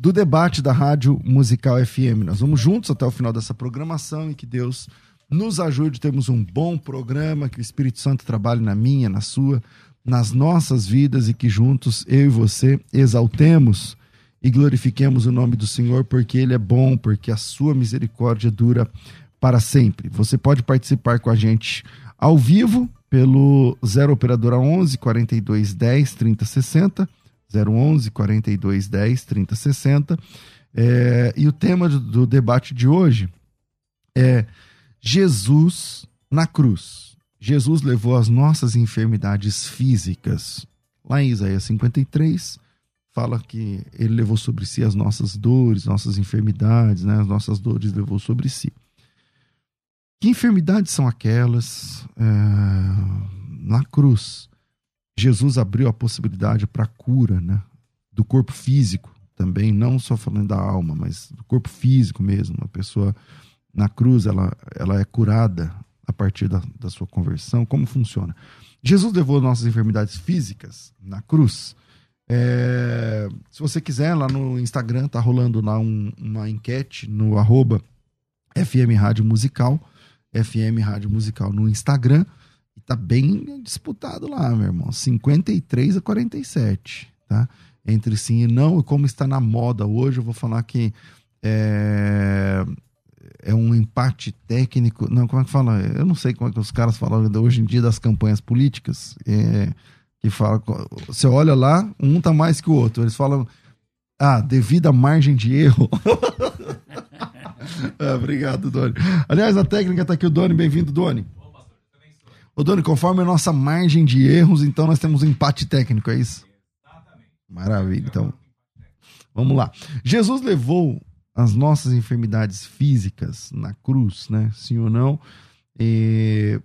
do debate da Rádio Musical FM. Nós vamos juntos até o final dessa programação e que Deus nos ajude. Temos um bom programa, que o Espírito Santo trabalhe na minha, na sua, nas nossas vidas e que juntos eu e você exaltemos e glorifiquemos o nome do Senhor, porque Ele é bom, porque a sua misericórdia dura para sempre. Você pode participar com a gente ao vivo pelo 0 operadora 11 42 10 30 60 011 42 10 30 60. É, e o tema do, do debate de hoje é Jesus na cruz. Jesus levou as nossas enfermidades físicas. Lá em Isaías 53, fala que ele levou sobre si as nossas dores, nossas enfermidades, né? as nossas dores levou sobre si. Que enfermidades são aquelas é, na cruz? Jesus abriu a possibilidade para a cura, né? Do corpo físico também, não só falando da alma, mas do corpo físico mesmo. A pessoa na cruz, ela, ela é curada a partir da, da sua conversão. Como funciona? Jesus levou nossas enfermidades físicas na cruz. É, se você quiser, lá no Instagram tá rolando lá um, uma enquete no arroba FM Rádio Musical, FM Rádio Musical no Instagram. E tá bem disputado lá, meu irmão. 53 a 47, tá? Entre sim e não. E como está na moda hoje, eu vou falar que é, é um empate técnico. Não, como é que fala? Eu não sei como é que os caras falam hoje em dia das campanhas políticas. É, que fala. Você olha lá, um tá mais que o outro. Eles falam. Ah, devido à margem de erro. ah, obrigado, Doni. Aliás, a técnica tá aqui, o Doni. Bem-vindo, Doni. Ô, Doni, conforme a nossa margem de erros, então nós temos um empate técnico, é isso? Exatamente. Maravilha. Então, vamos lá. Jesus levou as nossas enfermidades físicas na cruz, né? Sim ou não? E...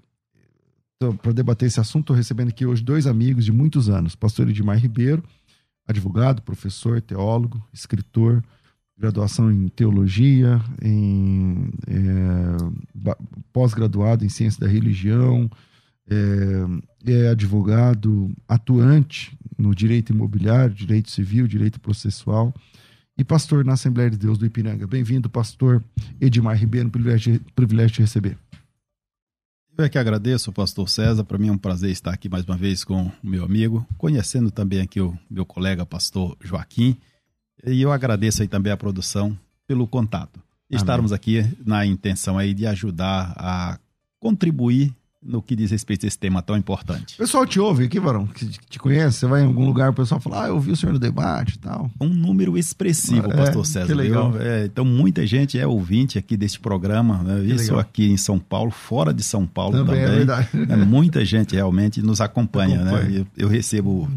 Para debater esse assunto, estou recebendo aqui hoje dois amigos de muitos anos: pastor Edmar Ribeiro, advogado, professor, teólogo, escritor, graduação em teologia, em é, pós-graduado em ciência da religião, é, é advogado atuante no direito imobiliário, direito civil, direito processual e pastor na Assembleia de Deus do Ipiranga. Bem-vindo, pastor Edmar Ribeiro, privilégio, privilégio de receber. Eu é que agradeço, pastor César. Para mim é um prazer estar aqui mais uma vez com o meu amigo, conhecendo também aqui o meu colega, pastor Joaquim. E eu agradeço aí também a produção pelo contato. Estarmos aqui na intenção aí de ajudar a contribuir no que diz respeito a esse tema tão importante. O pessoal te ouve aqui, Varão, que te conhece, você vai em algum lugar, o pessoal fala, ah, eu vi o senhor no debate e tal. Um número expressivo, é, pastor César. Que legal. É, então, muita gente é ouvinte aqui deste programa, né? isso legal. aqui em São Paulo, fora de São Paulo também. É também. É verdade. É, muita gente realmente nos acompanha, né? acompanha. né? Eu, eu, recebo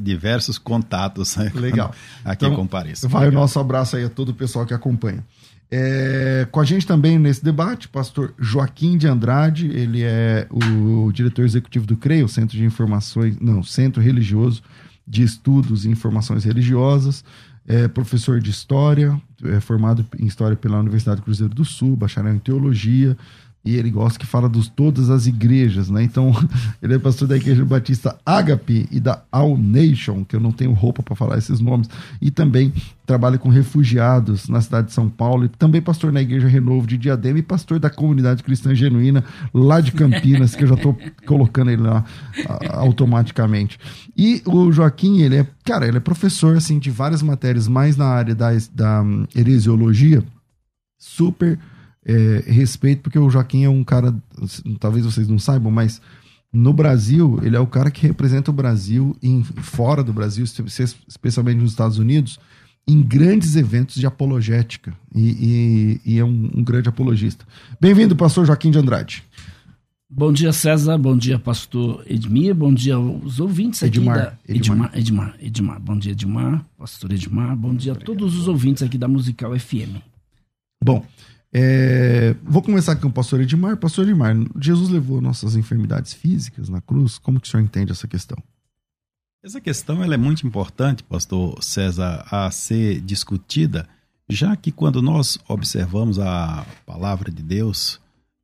diversos contatos né? legal. aqui então, compareço. Vai legal. o nosso abraço aí a todo o pessoal que acompanha. É, com a gente também nesse debate, pastor Joaquim de Andrade, ele é o diretor executivo do CREI, o Centro de Informações, não, Centro Religioso de Estudos e Informações Religiosas, é professor de História, é formado em História pela Universidade Cruzeiro do Sul, bacharel em Teologia, e ele gosta que fala de todas as igrejas, né? Então, ele é pastor da Igreja Batista Agape e da All Nation, que eu não tenho roupa para falar esses nomes, e também trabalha com refugiados na cidade de São Paulo, e também pastor na Igreja Renovo de Diadema e pastor da comunidade cristã genuína lá de Campinas, que eu já estou colocando ele lá automaticamente. E o Joaquim, ele é, cara, ele é professor assim de várias matérias, mais na área da, da hum, heresiologia, super é, respeito, porque o Joaquim é um cara, talvez vocês não saibam, mas no Brasil, ele é o cara que representa o Brasil em, fora do Brasil, especialmente nos Estados Unidos, em grandes eventos de apologética e, e, e é um, um, grande apologista. Bem-vindo, pastor Joaquim de Andrade. Bom dia, César. Bom dia, pastor Edmir. Bom dia aos ouvintes Edmar, aqui da... Edmar. Edmar. Edmar. Bom dia, Edmar. Pastor Edmar. Bom dia a todos os ouvintes aqui da Musical FM. Bom, é... vou começar com o pastor Edmar. Pastor Edmar, Jesus levou nossas enfermidades físicas na cruz. Como que o senhor entende essa questão? Essa questão ela é muito importante, pastor César, a ser discutida, já que quando nós observamos a palavra de Deus,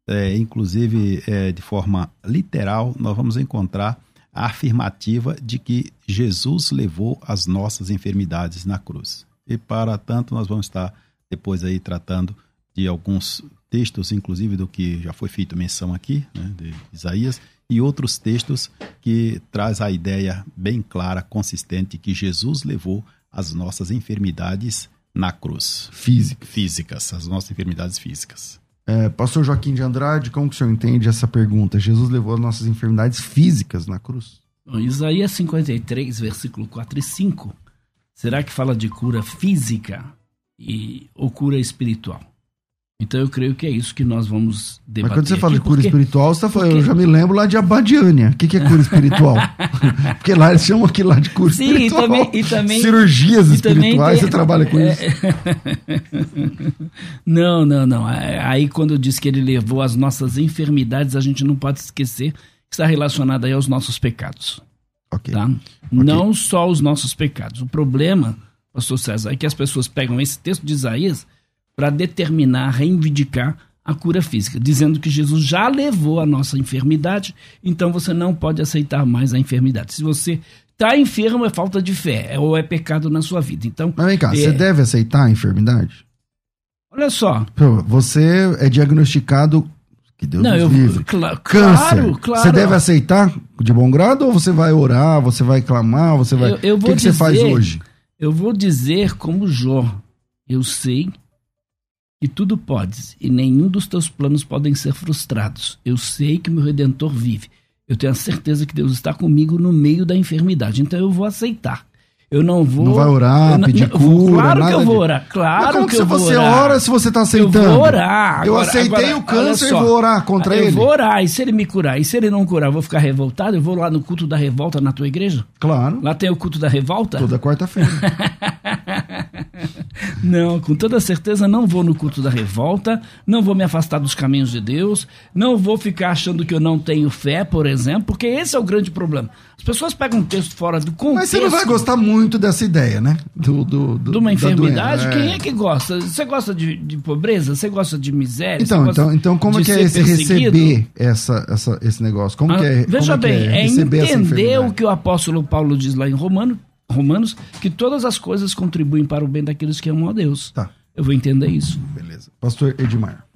é, inclusive é, de forma literal, nós vamos encontrar a afirmativa de que Jesus levou as nossas enfermidades na cruz. E para tanto, nós vamos estar depois aí tratando de alguns textos, inclusive do que já foi feito menção aqui, né, de Isaías, e outros textos que traz a ideia bem clara, consistente, que Jesus levou as nossas enfermidades na cruz. Física. Físicas, as nossas enfermidades físicas. É, Pastor Joaquim de Andrade, como que o senhor entende essa pergunta? Jesus levou as nossas enfermidades físicas na cruz? Bom, Isaías 53, versículo 4 e 5. Será que fala de cura física e, ou cura espiritual? Então eu creio que é isso que nós vamos debater. Mas quando você fala de cura porque, espiritual, você tá falando, porque... eu já me lembro lá de Abadiânia. O que, que é cura espiritual? porque lá eles chamam aquilo lá de cura Sim, espiritual. E também, e também, Cirurgias e espirituais, tem... você trabalha com isso? não, não, não. Aí quando eu disse que ele levou as nossas enfermidades, a gente não pode esquecer que está relacionado aí aos nossos pecados. Ok. Tá? okay. Não só os nossos pecados. O problema, pastor César, é que as pessoas pegam esse texto de Isaías para determinar, reivindicar a cura física, dizendo que Jesus já levou a nossa enfermidade, então você não pode aceitar mais a enfermidade. Se você está enfermo, é falta de fé, é, ou é pecado na sua vida. Então, Mas vem cá, é... você deve aceitar a enfermidade? Olha só. Você é diagnosticado que Deus não, eu, livre. Cl Câncer. Claro, claro. Você deve aceitar de bom grado ou você vai orar, você vai clamar, você vai. Eu, eu o que, que dizer, você faz hoje? Eu vou dizer como Jó. Eu sei e tudo podes, e nenhum dos teus planos podem ser frustrados. Eu sei que meu redentor vive. Eu tenho a certeza que Deus está comigo no meio da enfermidade, então eu vou aceitar. Eu não vou. Não vai orar, não, pedir cura. Claro que eu vou orar. Claro como que eu você vou orar. Você ora se você está aceitando? Eu vou orar. Agora, eu aceitei agora, o câncer e vou orar contra eu ele. Eu vou orar. E se ele me curar? E se ele não curar, eu vou ficar revoltado? Eu vou lá no culto da revolta na tua igreja? Claro. Lá tem o culto da revolta? Toda quarta-feira. não, com toda certeza não vou no culto da revolta, não vou me afastar dos caminhos de Deus, não vou ficar achando que eu não tenho fé, por exemplo, porque esse é o grande problema. As pessoas pegam um texto fora do contexto. Mas você não vai gostar muito dessa ideia, né? Do, do, do de uma enfermidade? Quem é. é que gosta? Você gosta de, de pobreza? Você gosta de miséria? Então, então, então como é que é esse receber essa, essa, esse negócio? Como ah, que é? Veja como bem, é, é entender o que o apóstolo Paulo diz lá em Romano, Romanos, que todas as coisas contribuem para o bem daqueles que amam a Deus. Tá. Eu vou entender isso. Beleza. Pastor Edmar.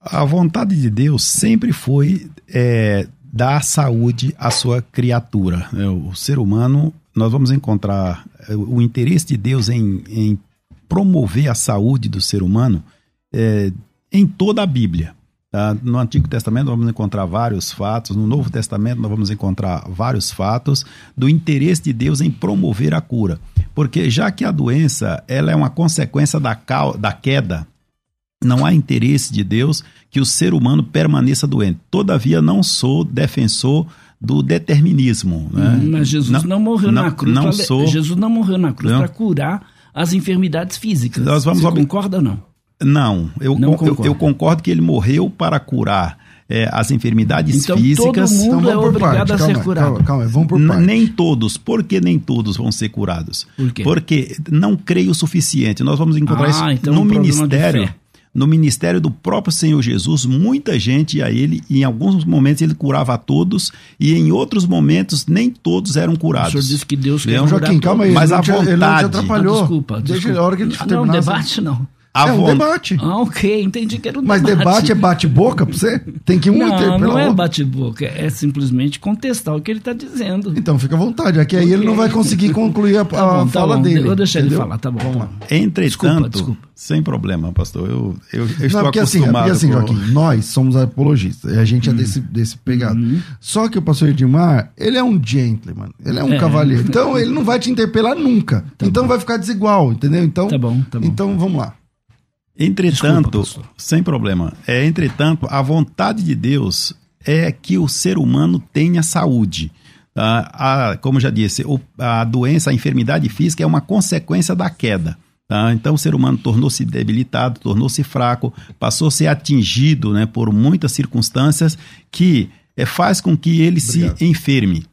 A vontade de Deus sempre foi é, dar saúde à sua criatura. É, o ser humano, nós vamos encontrar é, o interesse de Deus em, em promover a saúde do ser humano é, em toda a Bíblia. Tá? No Antigo Testamento vamos encontrar vários fatos, no Novo Testamento nós vamos encontrar vários fatos do interesse de Deus em promover a cura. Porque já que a doença ela é uma consequência da, da queda não há interesse de Deus que o ser humano permaneça doente. Todavia, não sou defensor do determinismo. Né? Mas Jesus não, não morreu não, na cruz. Não pra, sou, Jesus não morreu na cruz para curar as enfermidades físicas. Nós vamos Você concorda ou não? Não, eu, não eu, eu, concordo que ele morreu para curar é, as enfermidades então, físicas. Todo mundo então, é obrigado a ser curado. Calma, calma, vamos por parte. Nem todos. Por que nem todos vão ser curados? Por quê? Porque não creio o suficiente. Nós vamos encontrar ah, isso então no ministério no ministério do próprio Senhor Jesus, muita gente a ele, em alguns momentos ele curava a todos e em outros momentos nem todos eram curados. O senhor disse que Deus quer Joaquim, calma aí, mas a vontade. Ele não te atrapalhou. Ah, desculpa, desculpa. Deixa a hora que ele ah, Não, debate não. A é um debate. Ah, ok, entendi que era um Mas debate é bate-boca pra você? Tem que um Não, interpelar não é bate-boca, é simplesmente contestar o que ele está dizendo. Então fica à vontade, aqui aí ele não vai conseguir concluir a, Tá a bom, tá fala bom, dele. Eu vou deixar ele falar, tá bom. Vamos tá lá. bom. Entretanto, Desculpa, desculpa. sem problema, pastor. Eu, eu, eu estou Não, porque assim, é acostumado. porque assim, com- Joaquim, nós somos apologistas, e a gente é Uhum. desse, desse pegado. Só que o pastor Edmar, ele é um gentleman, ele é um É. cavalheiro. Então ele não vai te interpelar nunca. então vai ficar desigual, entendeu? Então, Tá bom, tá bom. então vamos lá. Entretanto, Desculpa, sem problema. É, entretanto, a vontade de Deus é que o ser humano tenha saúde. Ah, a- como já disse, o- a doença, a enfermidade física é uma consequência da queda. tá? Então, o ser humano tornou-se debilitado, tornou-se fraco, passou a ser atingido né, por muitas circunstâncias que eh, faz com que ele Obrigado. se enferme.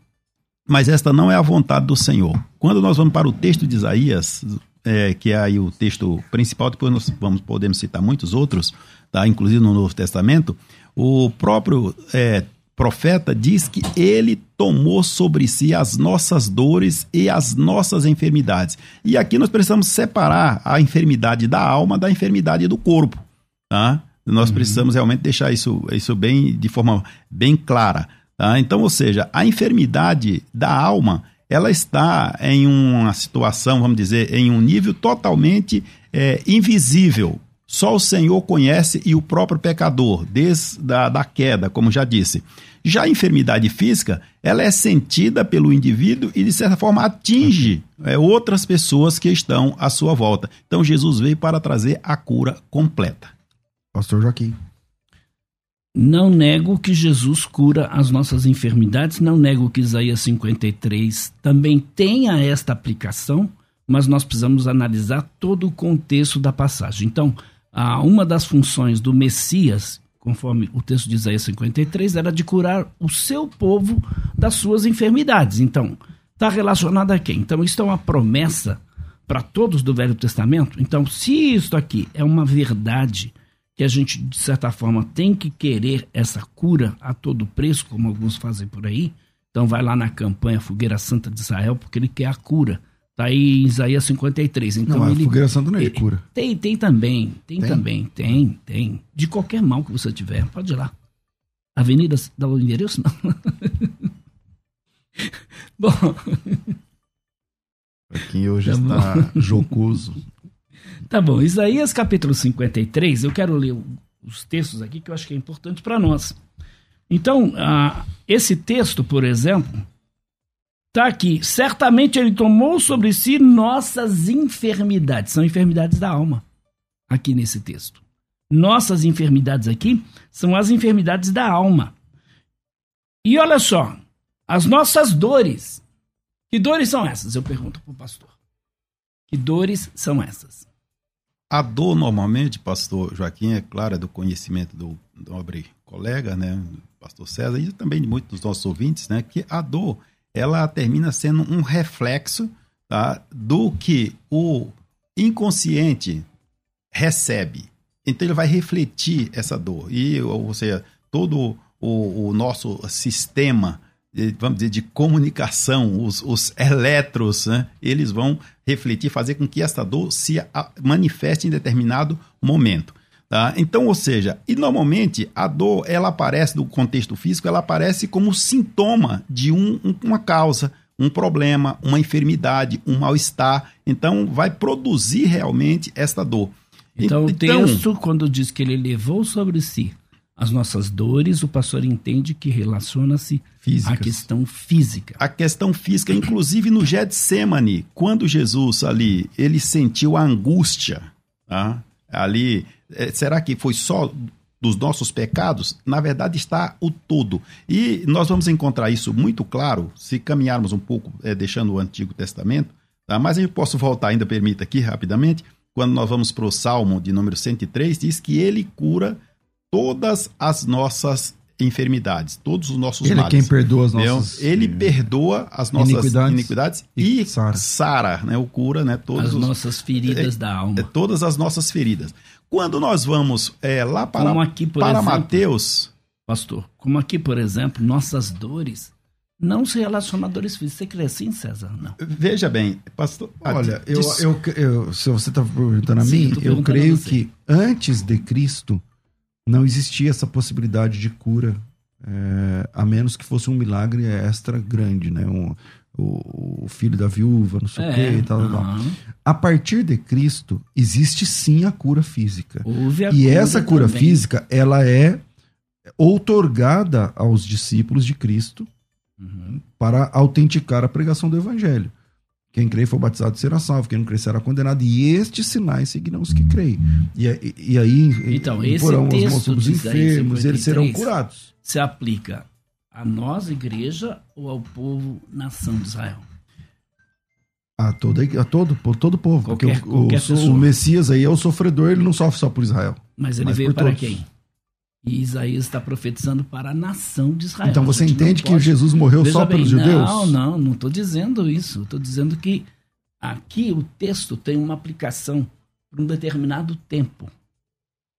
Mas esta não é a vontade do Senhor. Quando nós vamos para o texto de Isaías, é, que é aí o texto principal, depois nós vamos, podemos citar muitos outros, tá? inclusive no Novo Testamento, o próprio é, profeta diz que ele tomou sobre si as nossas dores e as nossas enfermidades. E aqui nós precisamos separar a enfermidade da alma da enfermidade do corpo. Tá? Nós precisamos realmente deixar isso, isso bem de forma bem clara. tá? Então, ou seja, a enfermidade da alma ela está em uma situação, vamos dizer, em um nível totalmente é, invisível. Só o Senhor conhece e o próprio pecador, desde da, da queda, como já disse. Já a enfermidade física, ela é sentida pelo indivíduo e, de certa forma, atinge é, outras pessoas que estão à sua volta. Então, Jesus veio para trazer a cura completa. Pastor Joaquim. Não nego que Jesus cura as nossas enfermidades, não nego que Isaías 53 também tenha esta aplicação, mas nós precisamos analisar todo o contexto da passagem. Então, uma das funções do Messias, conforme o texto de Isaías 53, era de curar o seu povo das suas enfermidades. Então, está relacionado a quem? Então, isso é uma promessa para todos do Velho Testamento. Então, se isso aqui é uma verdade que a gente, de certa forma, tem que querer essa cura a todo preço, como alguns fazem por aí. Então vai lá na campanha Fogueira Santa de Israel, porque ele quer a cura. Tá aí em Isaías 53. Então não, a ele fogueira santa não é de cura. Tem, tem também, tem, Tem? também, tem, tem. De qualquer mal que você tiver, pode ir lá. Avenida, dá o endereço? Não. Bom, Joaquim hoje Tá está jocoso. Tá bom, Isaías capítulo 53, eu quero ler os textos aqui que eu acho que é importante para nós. Então, esse texto, por exemplo, tá aqui. Certamente ele tomou sobre si nossas enfermidades. São enfermidades da alma, aqui nesse texto. Nossas enfermidades aqui são as enfermidades da alma. E olha só, as nossas dores. Que dores são essas? Eu pergunto para o pastor. Que dores são essas? A dor, normalmente, pastor Joaquim, é claro, é do conhecimento do nobre colega, né, pastor César, e também de muitos dos nossos ouvintes, né, que a dor, ela termina sendo um reflexo tá, do que o inconsciente recebe. Então ele vai refletir essa dor. E, ou seja, todo o, o nosso sistema, vamos dizer, de comunicação, os, os elétrons, né, eles vão refletir, fazer com que esta dor se manifeste em determinado momento. Tá? Então, ou seja, e normalmente a dor, ela aparece no contexto físico, ela aparece como sintoma de um- um- uma causa, um problema, uma enfermidade, um mal-estar. Então, vai produzir realmente esta dor. Então, o texto, quando diz que ele levou sobre si as nossas dores, o pastor entende que relaciona-se à questão física. a questão física, inclusive no Getsemane, quando Jesus ali, ele sentiu a angústia, tá? ali, eh, será que foi só dos nossos pecados? Na verdade está o todo. E nós vamos encontrar isso muito claro se caminharmos um pouco, eh, deixando o Antigo Testamento, tá? mas eu posso voltar ainda, permita aqui rapidamente, quando nós vamos para o Salmo de número 103, diz que ele cura todas as nossas enfermidades, todos os nossos Ele é males. quem perdoa as Entendeu? nossas. Ele perdoa as nossas Iniquidades. iniquidades, E e, sara. sara. né? O cura, né? Todos As os- nossas feridas da é, alma. todas as nossas feridas. Quando nós vamos é, lá para, Como aqui, por para exemplo. Mateus, Pastor, como aqui, por exemplo, nossas dores não se relaciona a dores físicas. Você crê assim, César? Não. Veja bem, pastor. Olha, eu, eu, eu- se você está perguntando a Sim, mim, eu creio que antes de Cristo não existia essa possibilidade de cura, é, a menos que fosse um milagre extra grande, né? Um- o, o filho da viúva, não sei o quê, e tal, tal, tal. A partir de Cristo, existe sim a cura física. Houve a E essa cura também. física, ela é outorgada aos discípulos de Cristo Uhum. para autenticar a pregação do evangelho. Quem crê foi batizado será salvo, quem não crê será condenado. E estes sinais seguirão os que creem. E, e- e aí Então, esse imporão as texto os enfermos, eles serão 53, curados. Se aplica a nós, igreja, ou ao povo, nação de Israel? A todo, a todo, por todo o povo. Qualquer- porque o, o, o Messias aí é o sofredor, ele não sofre só por Israel. Mas ele Mas veio por para todos. quem? E Isaías está profetizando para a nação de Israel. então você entende que pode- Jesus morreu Veja só bem, pelos judeus? Não, não, não estou dizendo isso. Estou dizendo que aqui o texto tem uma aplicação para um determinado tempo.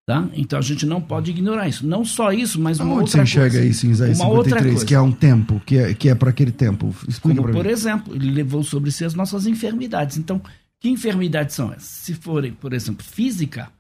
Tá? Então a gente não pode ignorar isso. Não só isso, mas uma Onde você outra enxerga coisa. isso em Isaías Uma outra 53, coisa. que é um tempo, que é, que é para aquele tempo? Explica Como, por mim. exemplo, ele levou sobre si as nossas enfermidades. Então, que enfermidades são essas? Se forem, por exemplo, física,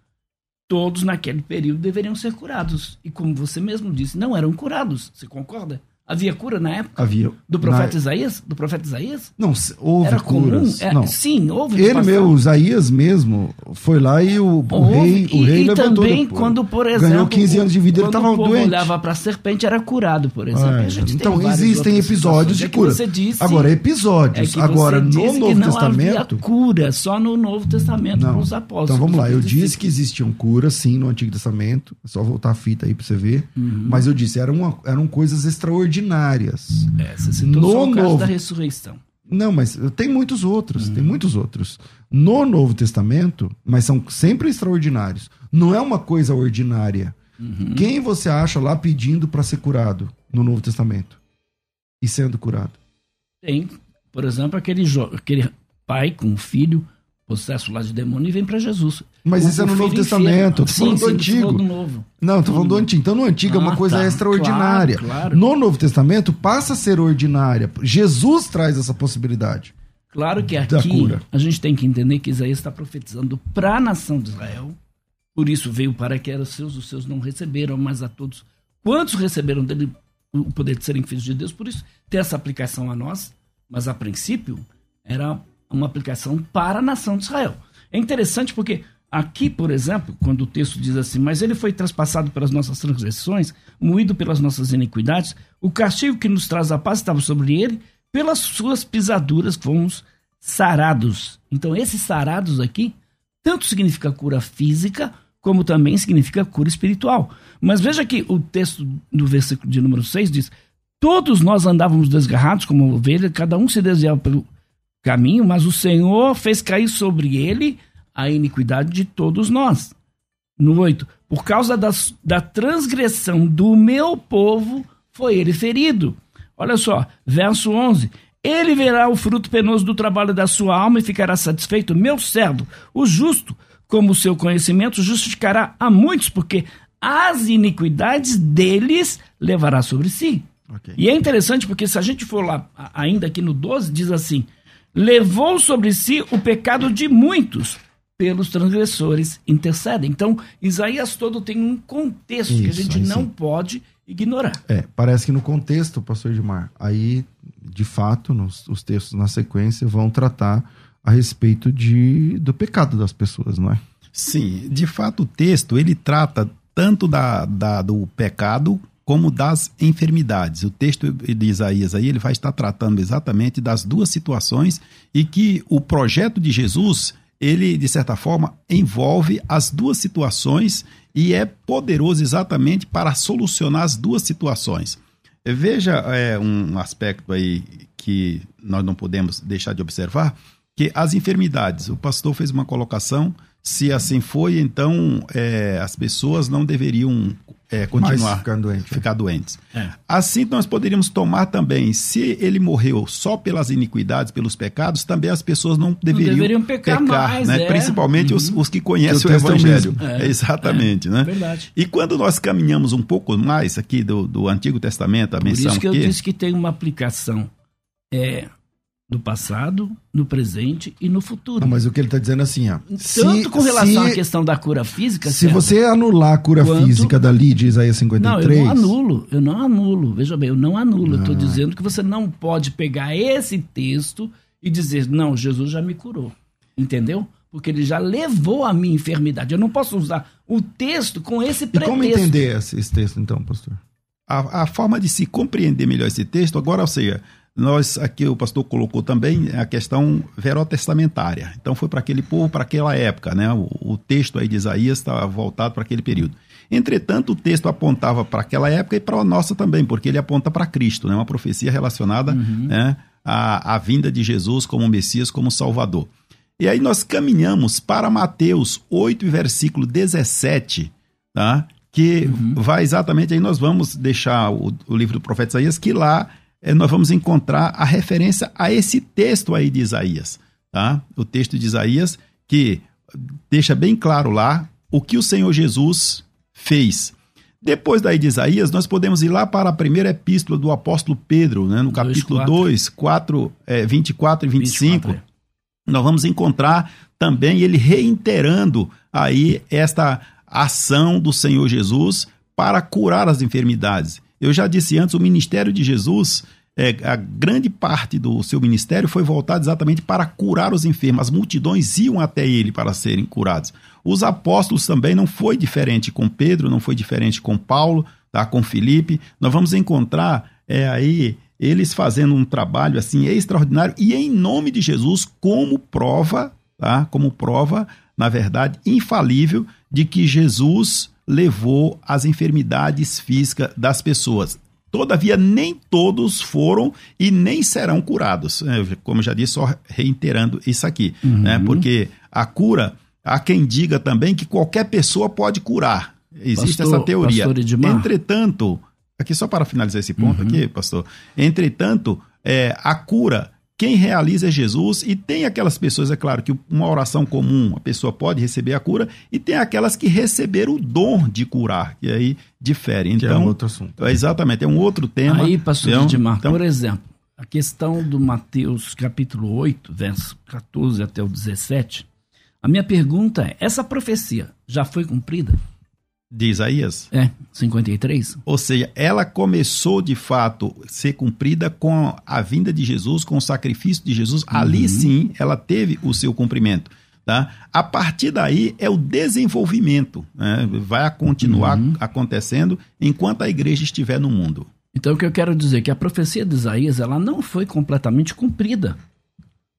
todos naquele período deveriam ser curados. E como você mesmo disse, não eram curados. Você concorda? Havia cura na época Havia. do profeta na- Isaías? Do profeta Isaías? Não, houve Era curas. comum? É, não. Sim, houve. Ele mesmo, Isaías mesmo, foi lá e o, o Houve, rei, o e, rei e levantou também depois. quando, por exemplo, Ganhou 15 anos de vida, ele quando estava doente. olhava para a serpente, era curado, por exemplo. É, E então existem episódios de É cura. você disse- Agora, É episódios. que Agora, no Novo não Testamento. havia cura, só no Novo Testamento Não. para os apóstolos. Então vamos lá, eu disse que existiam curas, sim, no Antigo Testamento. É só voltar a fita aí pra você ver. Uhum. Mas eu disse, eram, uma- eram coisas extraordinárias. É, você citou No só o caso Novo- da ressurreição. Não, mas tem muitos outros, tem muitos outros. No Novo Testamento, mas são sempre extraordinários. Não é uma coisa ordinária. Uhum. Quem você acha lá pedindo para ser curado no Novo Testamento? E sendo curado? Tem, por exemplo, aquele, aquele pai com um filho possesso lá de demônio e vem para Jesus. Mas O- isso é no Novo. Testamento, eu tô Sim, falando do sim, você Antigo. do novo. Não, tô falando do Antigo. Então, no Antigo é uma Ah, coisa tá. extraordinária. Claro, claro. No Novo Testamento, passa a ser ordinária. Jesus traz essa possibilidade. Claro que aqui a gente tem que entender que Isaías está profetizando para a nação de Israel. Por isso veio para que eram seus, os seus não receberam, mas a todos. Quantos receberam dele o poder de serem filhos de Deus? Por isso tem essa aplicação a nós, mas a princípio era uma aplicação para a nação de Israel. É interessante porque aqui, por exemplo, quando o texto diz assim: Mas ele foi traspassado pelas nossas transgressões, moído pelas nossas iniquidades, o castigo que nos traz a paz estava sobre ele, pelas suas pisaduras fomos sarados. Então, esses sarados aqui, tanto significa cura física, como também significa cura espiritual. Mas veja que o texto do versículo de número 6 diz: Todos nós andávamos desgarrados como ovelha, cada um se desviava pelo caminho, mas o Senhor fez cair sobre ele a iniquidade de todos nós. No 8, por causa das, da transgressão do meu povo, foi ele ferido. Olha só, verso 11. Ele verá o fruto penoso do trabalho da sua alma e ficará satisfeito. Meu servo, o justo, como o seu conhecimento, justificará a muitos, porque as iniquidades deles levará sobre si. Ok. E é interessante porque se a gente for lá, ainda aqui no 12, diz assim: levou sobre si o pecado de muitos, pelos transgressores intercedem. Então, Isaías todo tem um contexto que a Isso, gente não sim. pode ignorar. É, parece que no contexto, pastor Edmar, aí, de fato, nos, os textos na sequência vão tratar a respeito de, do pecado das pessoas, não é? Sim, de fato o texto ele trata tanto da, da- do pecado como das enfermidades. O texto de Isaías aí ele vai estar tratando exatamente das duas situações e que o projeto de Jesus ele de certa forma envolve as duas situações e é poderoso exatamente para solucionar as duas situações. Veja é, um aspecto aí que nós não podemos deixar de observar, que as enfermidades, o pastor fez uma colocação, se assim foi, então é, as pessoas não deveriam é, continuar ficar doente, ficar doentes. É. Assim nós poderíamos tomar também, se ele morreu só pelas iniquidades, pelos pecados, também as pessoas não deveriam, deveriam pecar mais, né? é. Principalmente os, os que conhecem o é Evangelho. É, exatamente, né? verdade. E quando nós caminhamos um pouco mais aqui do, do Antigo Testamento, a Por menção isso que eu que disse que tem uma aplicação é, no passado, no presente e no futuro. Não, mas o que ele está dizendo é assim, ó. Tanto com relação se, à questão da cura física. Se você anular a cura Quanto- física dali de Isaías Não, 53. eu não anulo, eu não anulo. Veja bem, eu não anulo. Eu Ah. estou dizendo que você não pode pegar esse texto e dizer, não, Jesus já me curou. Entendeu? Porque ele já levou a minha enfermidade. Eu não posso usar o texto com esse E pretexto. como entender esse, esse texto, então, pastor? a, a forma de se compreender melhor esse texto, agora, ou seja, nós aqui o pastor colocou também a questão verotestamentária. Então foi para aquele povo, para aquela época, né? O, o texto aí de Isaías está voltado para aquele período. Entretanto, o texto apontava para aquela época e para a nossa também, porque ele aponta para Cristo, né? Uma profecia relacionada né, à, à vinda de Jesus como Messias, como Salvador. E aí nós caminhamos para Mateus 8, versículo 17, tá? que vai exatamente aí nós vamos deixar o, o livro do profeta Isaías que lá nós vamos encontrar a referência a esse texto aí de Isaías, tá? O texto de Isaías que deixa bem claro lá o que o Senhor Jesus fez. Depois daí de Isaías, nós podemos ir lá para a primeira epístola do apóstolo Pedro, né, no capítulo quatro. 2, 4, eh, 24 e 25 24, é. nós vamos encontrar também ele reiterando aí esta ação do Senhor Jesus para curar as enfermidades. Eu já disse antes, o ministério de Jesus, é, a grande parte do seu ministério foi voltado exatamente para curar os enfermos. As multidões iam até ele para serem curados. Os apóstolos também não foi diferente com Pedro, não foi diferente com Paulo, tá? com Felipe. Nós vamos encontrar é, aí eles fazendo um trabalho assim extraordinário e em nome de Jesus como prova, tá? Como prova, na verdade, infalível de que Jesus levou as enfermidades físicas das pessoas. Todavia, nem todos foram e nem serão curados. É, Como eu já disse, só reiterando isso aqui. Né? Porque a cura, há quem diga também que qualquer pessoa pode curar. Existe Pastor- essa teoria. Entretanto, aqui só para finalizar esse ponto Uhum. aqui, pastor. Entretanto, é, a cura, quem realiza é Jesus e tem aquelas pessoas, é claro, que uma oração comum, a pessoa pode receber a cura e tem aquelas que receberam o dom de curar, que aí difere. Que é Então, um outro assunto. é exatamente, é um outro tema. Aí, pastor Então, Edmar, então, por exemplo, a questão do Mateus capítulo 8, verso 14 até o 17, a minha pergunta é, essa profecia já foi cumprida? De Isaías. É, 53? Ou seja, ela começou de fato a ser cumprida com a vinda de Jesus, com o sacrifício de Jesus. Ali sim, ela teve o seu cumprimento. Tá? A partir daí é o desenvolvimento. né? Vai continuar acontecendo enquanto a igreja estiver no mundo. Então, o que eu quero dizer é que a profecia de Isaías ela não foi completamente cumprida.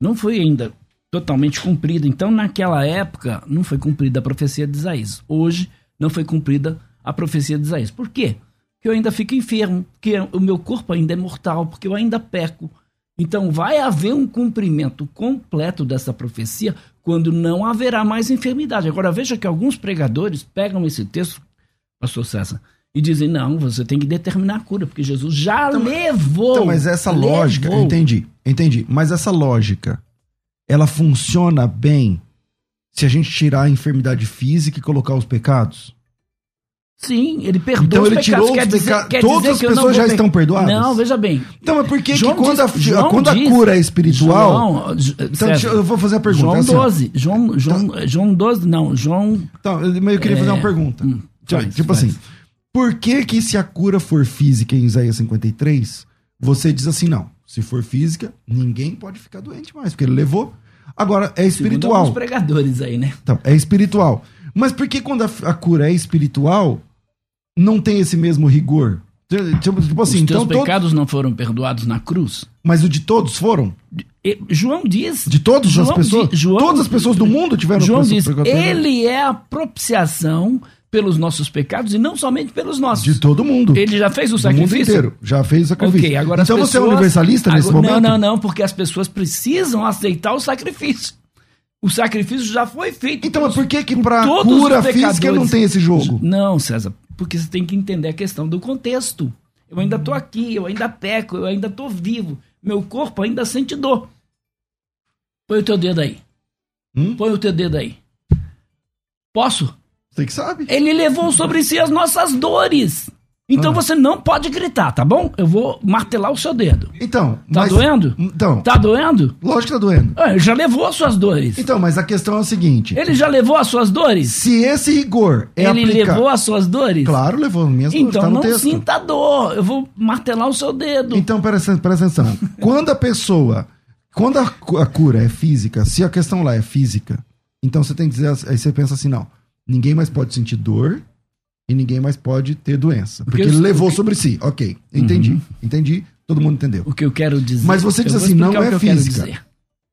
Não foi ainda totalmente cumprida. Então, naquela época, não foi cumprida a profecia de Isaías. Hoje, não foi cumprida a profecia de Isaías. Por quê? Porque eu ainda fico enfermo, porque o meu corpo ainda é mortal, porque eu ainda peco. Então, vai haver um cumprimento completo dessa profecia quando não haverá mais enfermidade. Agora, veja que alguns pregadores pegam esse texto, pastor César, e dizem: não, você tem que determinar a cura, porque Jesus já levou. Então, mas essa levou. lógica, entendi, entendi. Mas essa lógica, ela funciona bem se a gente tirar a enfermidade física e colocar os pecados? Sim, ele perdoa Então os ele pecados. tirou quer os dizer, pecados. quer Todas as pessoas já pe- estão perdoadas? Não, veja bem. Então, mas por que, quando, diz- a, quando a diz- cura é espiritual. João, então, César, eu vou fazer a pergunta. João assim, ó. 12. João, João, João 12, não. João. Então, eu queria fazer É, uma pergunta. hum, tipo faz, tipo faz. assim, por que que se a cura for física em Isaías 53, você diz assim, não, se for física, ninguém pode ficar doente mais, porque ele levou. Agora, é Segundo espiritual. alguns pregadores aí, né? Então, é espiritual. Mas por que quando a, a cura é espiritual, não tem esse mesmo rigor? Tipo, tipo assim, Os teus então todo- pecados não foram perdoados na cruz. mas o de todos foram? João diz. De todas João as pessoas? di- João- todas as pessoas do mundo tiveram João diz: Ele é a propiciação pelos nossos pecados e não somente pelos nossos. De todo mundo. Ele já fez o Do mundo sacrifício? inteiro. Já fez o sacrifício. Ok, agora então as você é pessoas- universalista nesse momento? Não, não, não, porque as pessoas precisam aceitar o sacrifício. O sacrifício já foi feito. Então, mas por que que todos cura física não tem esse jogo? Não, César. Porque você tem que entender a questão do contexto. Eu ainda tô aqui, eu ainda peco, eu ainda tô vivo. Meu corpo ainda sente dor. Põe o teu dedo aí. Hum? Põe o teu dedo aí. Posso? Você que sabe. Ele levou sobre si as nossas dores. Então Ah. você não pode gritar, tá bom? Eu vou martelar o seu dedo. Então. Tá mas- doendo? Então. Tá doendo? Lógico que tá doendo. Ah, ele já levou as suas dores. Então, mas a questão é o seguinte: Ele já levou as suas dores? se esse rigor é Ele aplicado. levou as suas dores? Claro, levou minhas dores, Então tá não texto. sinta dor. Eu vou martelar o seu dedo. Então, presta, presta atenção. quando a pessoa. Quando a cura é física, se a questão lá é física, então você tem que dizer. Aí você pensa assim: não, ninguém mais pode sentir dor e ninguém mais pode ter doença. Porque Porque ele levou que- sobre si. Ok, entendi. Entendi, todo mundo entendeu. O que eu quero dizer. Mas você diz assim, não é física.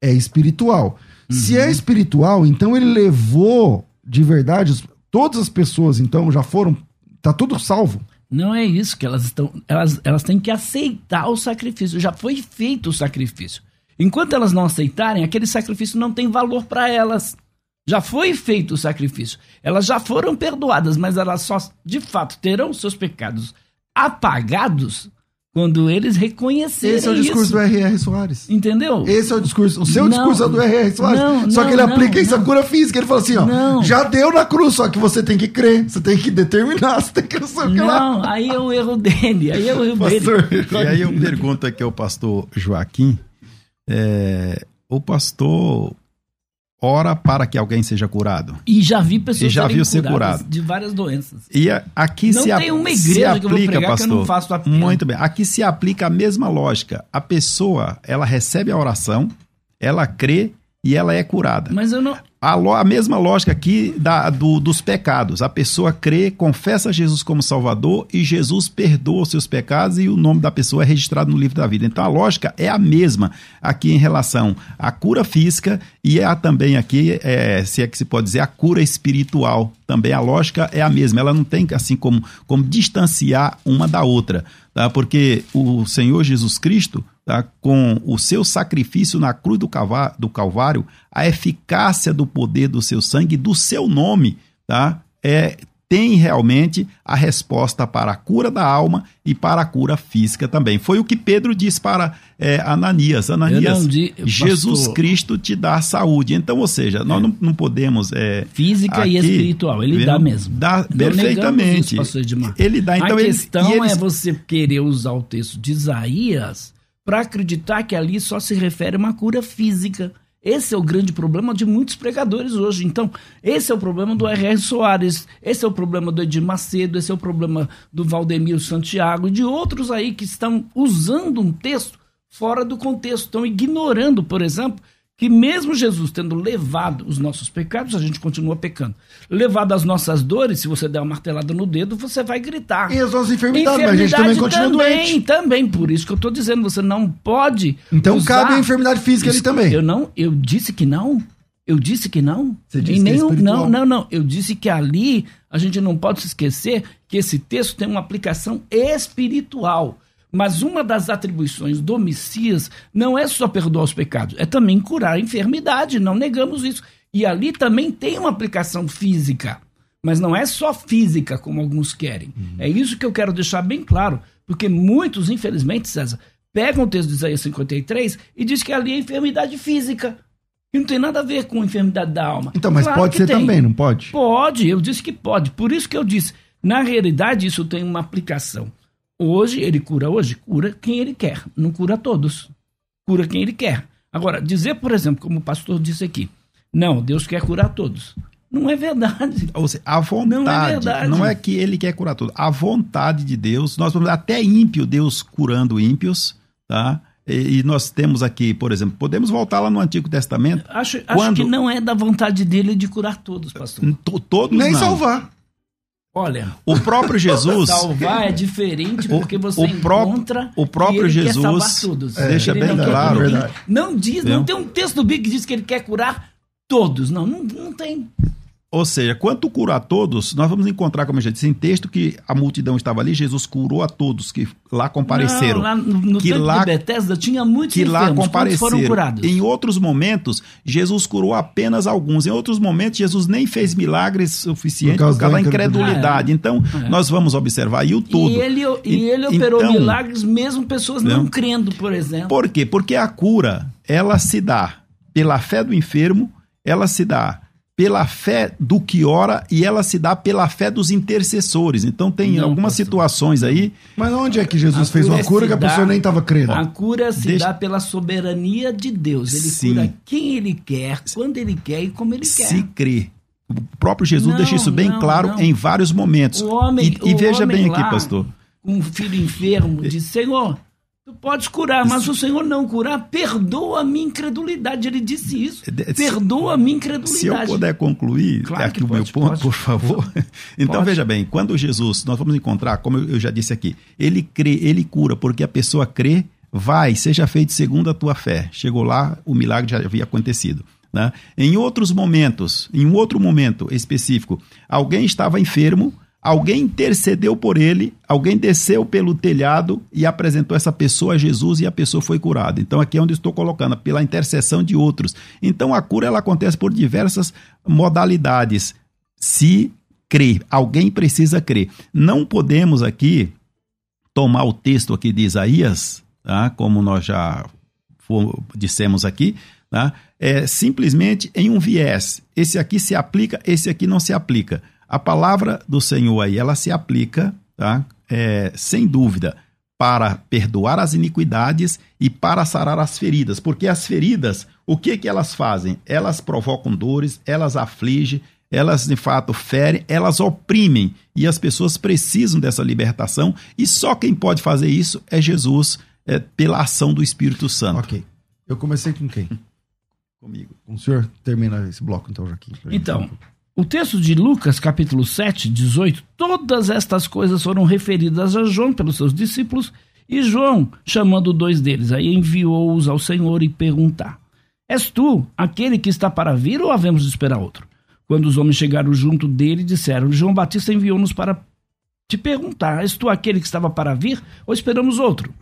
É espiritual. Se Uhum. é espiritual, então ele levou de verdade. Todas as pessoas, então, já foram. Tá tudo salvo. Não é isso que elas estão. Elas, elas têm que aceitar o sacrifício. Já foi feito o sacrifício. Enquanto elas não aceitarem, aquele sacrifício não tem valor para elas. Já foi feito o sacrifício. Elas já foram perdoadas, mas elas só, de fato, terão seus pecados apagados quando eles reconhecerem Esse é o discurso isso. do R.R. Soares. Entendeu? Esse é o discurso. O seu Não. discurso é do R.R. Soares. Não, só não, que ele não, aplica isso à cura física. Ele fala assim: ó, Não. já deu na cruz, só que você tem que crer, você tem que determinar, você tem que não sei o que lá. Não, aí é o erro dele. Aí é o erro dele. Pastor, E aí eu pergunto aqui ao pastor Joaquim, é, o pastor ora para que alguém seja curado. E já vi pessoas E já viu ser curadas curado. de várias doenças. E a- aqui Não se, tem uma igreja que eu vou aplica, pregar que pastor. eu não faço apelo. Muito bem. Aqui se aplica a mesma lógica. A pessoa, ela recebe a oração, ela crê e ela é curada. Mas eu não. A, lo- a mesma lógica aqui da, do- dos pecados. A pessoa crê, confessa Jesus como Salvador e Jesus perdoa os seus pecados e o nome da pessoa é registrado no livro da vida. Então a lógica é a mesma aqui em relação à cura física e há também aqui, é, se é que se pode dizer, a cura espiritual. Também a lógica é a mesma. Ela não tem assim como, como distanciar uma da outra. Tá? Porque o Senhor Jesus Cristo tá? com o seu sacrifício na cruz do, cava- do Calvário, a eficácia do poder do seu sangue, do seu nome, tá? é, tem realmente a resposta para a cura da alma e para a cura física também. Foi o que Pedro disse para é, Ananias. Ananias, di- Jesus pastor. Cristo te dá saúde. Então, ou seja, nós não, não podemos... é, Física e aqui, espiritual. Ele vendo? dá mesmo. Dá Não perfeitamente. Isso. Ele dá, então a ele- questão e eles- é você querer usar o texto de Isaías para acreditar que ali só se refere a uma cura física. Esse é o grande problema de muitos pregadores hoje. Então, esse é o problema do R.R. Soares, esse é o problema do Edir Macedo, esse é o problema do Valdemiro Santiago e de outros aí que estão usando um texto fora do contexto, estão ignorando, por exemplo, que mesmo Jesus tendo levado os nossos pecados, a gente continua pecando. Levado as nossas dores, se você der uma martelada no dedo, você vai gritar. E as nossas enfermidades, mas a gente também continua também, doente. Também, por isso que eu estou dizendo, você não pode. Então usar- cabe a enfermidade física ali Isso- também. Eu não, eu disse que não. Eu disse que não. Você disse que é nenhum, espiritual. não, não, não. Eu disse que ali a gente não pode se esquecer que esse texto tem uma aplicação espiritual. Mas uma das atribuições do Messias não é só perdoar os pecados, é também curar a enfermidade, não negamos isso. E ali também tem uma aplicação física, mas não é só física, como alguns querem. É isso que eu quero deixar bem claro, porque muitos, infelizmente, César, pegam o texto de Isaías 53 e diz que ali é enfermidade física. E não tem nada a ver com enfermidade da alma. Então, mas Claro pode ser tem. também, não pode? Pode, eu disse que pode. Por isso que eu disse, na realidade, isso tem uma aplicação. Hoje, ele cura hoje, cura quem ele quer, não cura todos. Cura quem ele quer. Agora, dizer, por exemplo, como o pastor disse aqui, não, Deus quer curar todos. Não é verdade. Ou seja, a vontade, Não não é é, verdade. que ele quer curar tudo. A vontade de Deus, nós vamos até ímpio, Deus curando ímpios, tá? E, e nós temos aqui, por exemplo, podemos voltar lá no Antigo Testamento, Acho, acho Quando- que não é da vontade dele de curar todos, pastor. to- todos Nem não. salvar. Olha, O próprio Jesus, salvar é diferente porque você o próprio- encontra o próprio Jesus todos. É, deixa bem claro. Não diz, não tem um texto do Bíblia que diz que ele quer curar todos. Não, não, não tem. Ou seja, quando curou a todos, nós vamos encontrar, como eu já disse, em texto que a multidão estava ali, Jesus curou a todos que lá compareceram. Não, lá no, no que lá, de Bethesda tinha muitos que enfermos, lá compareceram. foram curados. Em outros momentos, Jesus curou apenas alguns. Em outros momentos, Jesus nem fez milagres suficientes por causa, por causa da incredulidade. Então, é. nós vamos observar aí o todo. E ele, e ele operou então, milagres mesmo pessoas não, não crendo, por exemplo. Por quê? Porque a cura, ela se dá pela fé do enfermo, ela se dá pela fé do que ora e ela se dá pela fé dos intercessores. Então tem não, algumas pastor. situações aí. Mas onde é que Jesus a fez uma cura que a pessoa nem estava crendo? A cura se Deixa... dá pela soberania de Deus. Ele Sim. cura quem ele quer, quando ele quer e como ele quer. Se crê. O próprio Jesus não, deixa isso bem não, claro não. em vários momentos. O homem, e, e veja homem bem aqui, pastor. Um filho enfermo diz: Senhor, Tu podes curar, mas o Senhor não curar, perdoa a minha incredulidade. Ele disse isso. Perdoa a minha incredulidade. Se eu puder concluir claro aqui o pode, meu ponto, pode, por favor. Pode. Então, veja bem, quando Jesus, nós vamos encontrar, como eu já disse aqui, ele crê, ele cura, porque a pessoa crê, vai, seja feito segundo a tua fé. Chegou lá, o milagre já havia acontecido. Né? Em outros momentos, em um outro momento específico, alguém estava enfermo, Alguém intercedeu por ele, alguém desceu pelo telhado e apresentou essa pessoa a Jesus e a pessoa foi curada. Então aqui é onde estou colocando, pela intercessão de outros. Então a cura ela acontece por diversas modalidades. Se crê, alguém precisa crer. Não podemos aqui tomar o texto aqui de Isaías, tá? como nós já dissemos aqui, tá? é simplesmente em um viés. Esse aqui se aplica, esse aqui não se aplica. A palavra do Senhor aí, ela se aplica, tá? É, sem dúvida, para perdoar as iniquidades e para sarar as feridas, porque as feridas, o que que elas fazem? Elas provocam dores, elas afligem, elas de fato ferem, elas oprimem e as pessoas precisam dessa libertação e só quem pode fazer isso é Jesus é, pela ação do Espírito Santo. Ok. Eu comecei com quem? Comigo. Com o senhor termina esse bloco então, Joaquim. Então, o texto de Lucas, capítulo 7, 18, todas estas coisas foram referidas a João pelos seus discípulos, e João, chamando dois deles, aí enviou-os ao Senhor e perguntar: És tu aquele que está para vir ou havemos de esperar outro? Quando os homens chegaram junto dele, disseram: João Batista enviou-nos para te perguntar: És tu aquele que estava para vir ou esperamos outro?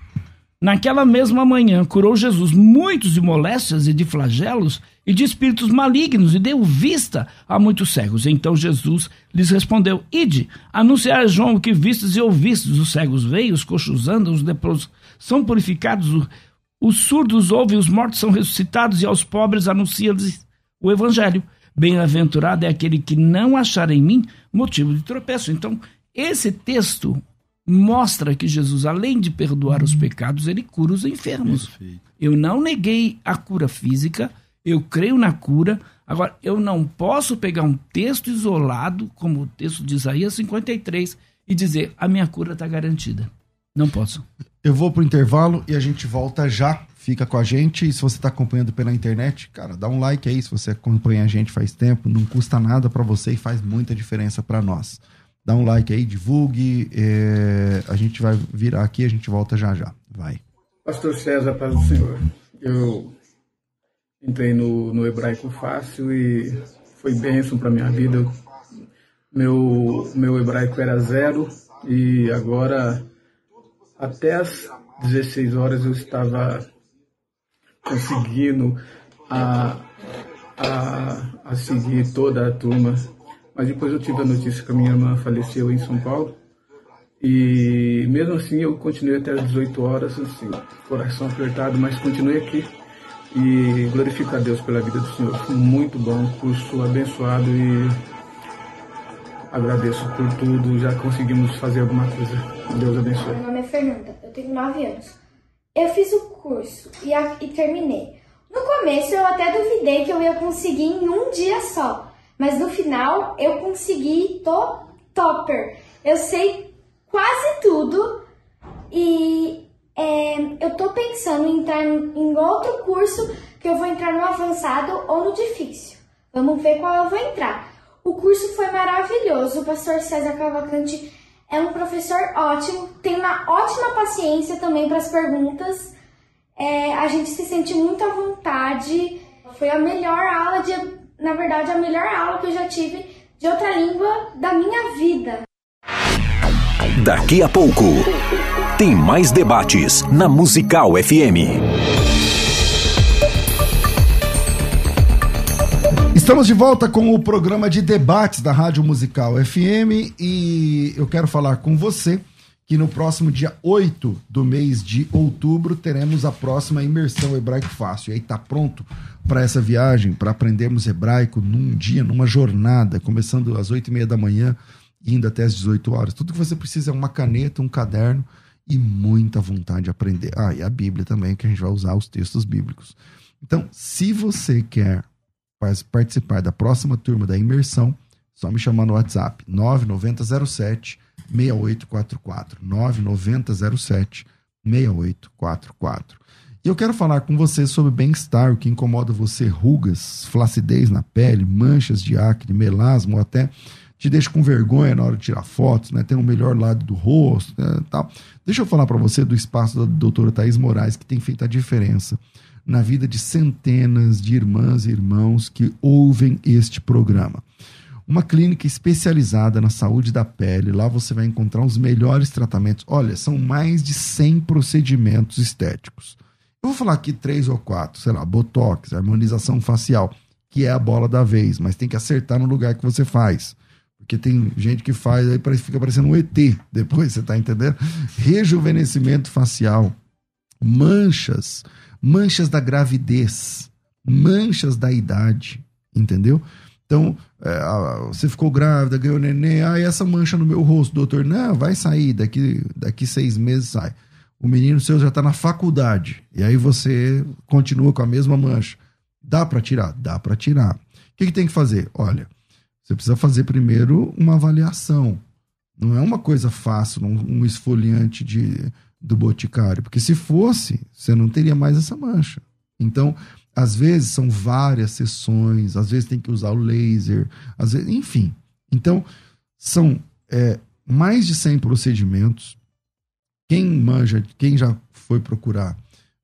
Naquela mesma manhã, curou Jesus muitos de moléstias e de flagelos e de espíritos malignos e deu vista a muitos cegos. Então Jesus lhes respondeu: Ide, anunciar a João o que vistes e ouvistes: os cegos veem, os coxos andam, os leprosos são purificados, os surdos ouvem, os mortos são ressuscitados e aos pobres anuncia-lhes o evangelho. Bem-aventurado é aquele que não achar em mim motivo de tropeço. Então, esse texto mostra que Jesus, além de perdoar os pecados, ele cura os enfermos. Perfeito. Eu não neguei a cura física, eu creio na cura. Agora, eu não posso pegar um texto isolado, como o texto de Isaías 53, e dizer a minha cura está garantida. Não posso. Eu vou pro intervalo e a gente volta já. Fica com a gente. E se você está acompanhando pela internet, cara, dá um like aí. Se você acompanha a gente faz tempo, não custa nada para você e faz muita diferença para nós. Dá um like aí, divulgue. É, a gente vai virar aqui, a gente volta já já. Vai. Pastor César, paz do Senhor. Eu entrei no, no hebraico fácil e foi bênção para minha vida. Meu, meu hebraico era zero e agora até as 16 horas eu estava conseguindo a, a, a seguir toda a turma mas depois eu tive a notícia que a minha irmã faleceu em São Paulo. E mesmo assim eu continuei até as 18 horas, assim, coração apertado, mas continuei aqui. E glorifico a Deus pela vida do Senhor. Foi muito bom, curso abençoado e agradeço por tudo. Já conseguimos fazer alguma coisa. Deus abençoe. Meu nome é Fernanda, eu tenho 9 anos. Eu fiz o curso e, a, e terminei. No começo eu até duvidei que eu ia conseguir em um dia só. Mas no final eu consegui, tô topper. Eu sei quase tudo e é, eu tô pensando em entrar em outro curso que eu vou entrar no avançado ou no difícil. Vamos ver qual eu vou entrar. O curso foi maravilhoso. O pastor César Cavalcante é um professor ótimo, tem uma ótima paciência também para as perguntas. É, a gente se sente muito à vontade. Foi a melhor aula de na verdade, a melhor aula que eu já tive de outra língua da minha vida. Daqui a pouco, tem mais debates na Musical FM. Estamos de volta com o programa de debates da Rádio Musical FM e eu quero falar com você que no próximo dia 8 do mês de outubro teremos a próxima imersão hebraico fácil. E aí tá pronto para essa viagem, para aprendermos hebraico num dia, numa jornada, começando às 8 e meia da manhã, indo até às 18 horas. Tudo que você precisa é uma caneta, um caderno e muita vontade de aprender. Ah, e a Bíblia também, que a gente vai usar os textos bíblicos. Então, se você quer participar da próxima turma da imersão, só me chamar no WhatsApp 9907 6844 9907 6844. E eu quero falar com você sobre bem-estar, o que incomoda você, rugas, flacidez na pele, manchas de acne, melasma ou até te deixa com vergonha na hora de tirar fotos, né? Tem o melhor lado do rosto, né? tal. Deixa eu falar para você do espaço da doutora Thaís Moraes, que tem feito a diferença na vida de centenas de irmãs e irmãos que ouvem este programa. Uma clínica especializada na saúde da pele, lá você vai encontrar os melhores tratamentos. Olha, são mais de 100 procedimentos estéticos. Eu vou falar aqui três ou quatro, sei lá, botox, harmonização facial, que é a bola da vez, mas tem que acertar no lugar que você faz. Porque tem gente que faz, aí fica parecendo um ET depois, você tá entendendo? Rejuvenescimento facial, manchas, manchas da gravidez, manchas da idade, entendeu? Então, é, você ficou grávida, ganhou neném, ah, essa mancha no meu rosto, doutor? Não, vai sair, daqui, daqui seis meses sai. O menino seu já está na faculdade, e aí você continua com a mesma mancha. Dá para tirar? Dá para tirar. O que, que tem que fazer? Olha, você precisa fazer primeiro uma avaliação. Não é uma coisa fácil, um, um esfoliante de do boticário, porque se fosse, você não teria mais essa mancha. Então, às vezes são várias sessões, às vezes tem que usar o laser, às vezes, enfim. Então, são é, mais de 100 procedimentos. Quem manja, quem já foi procurar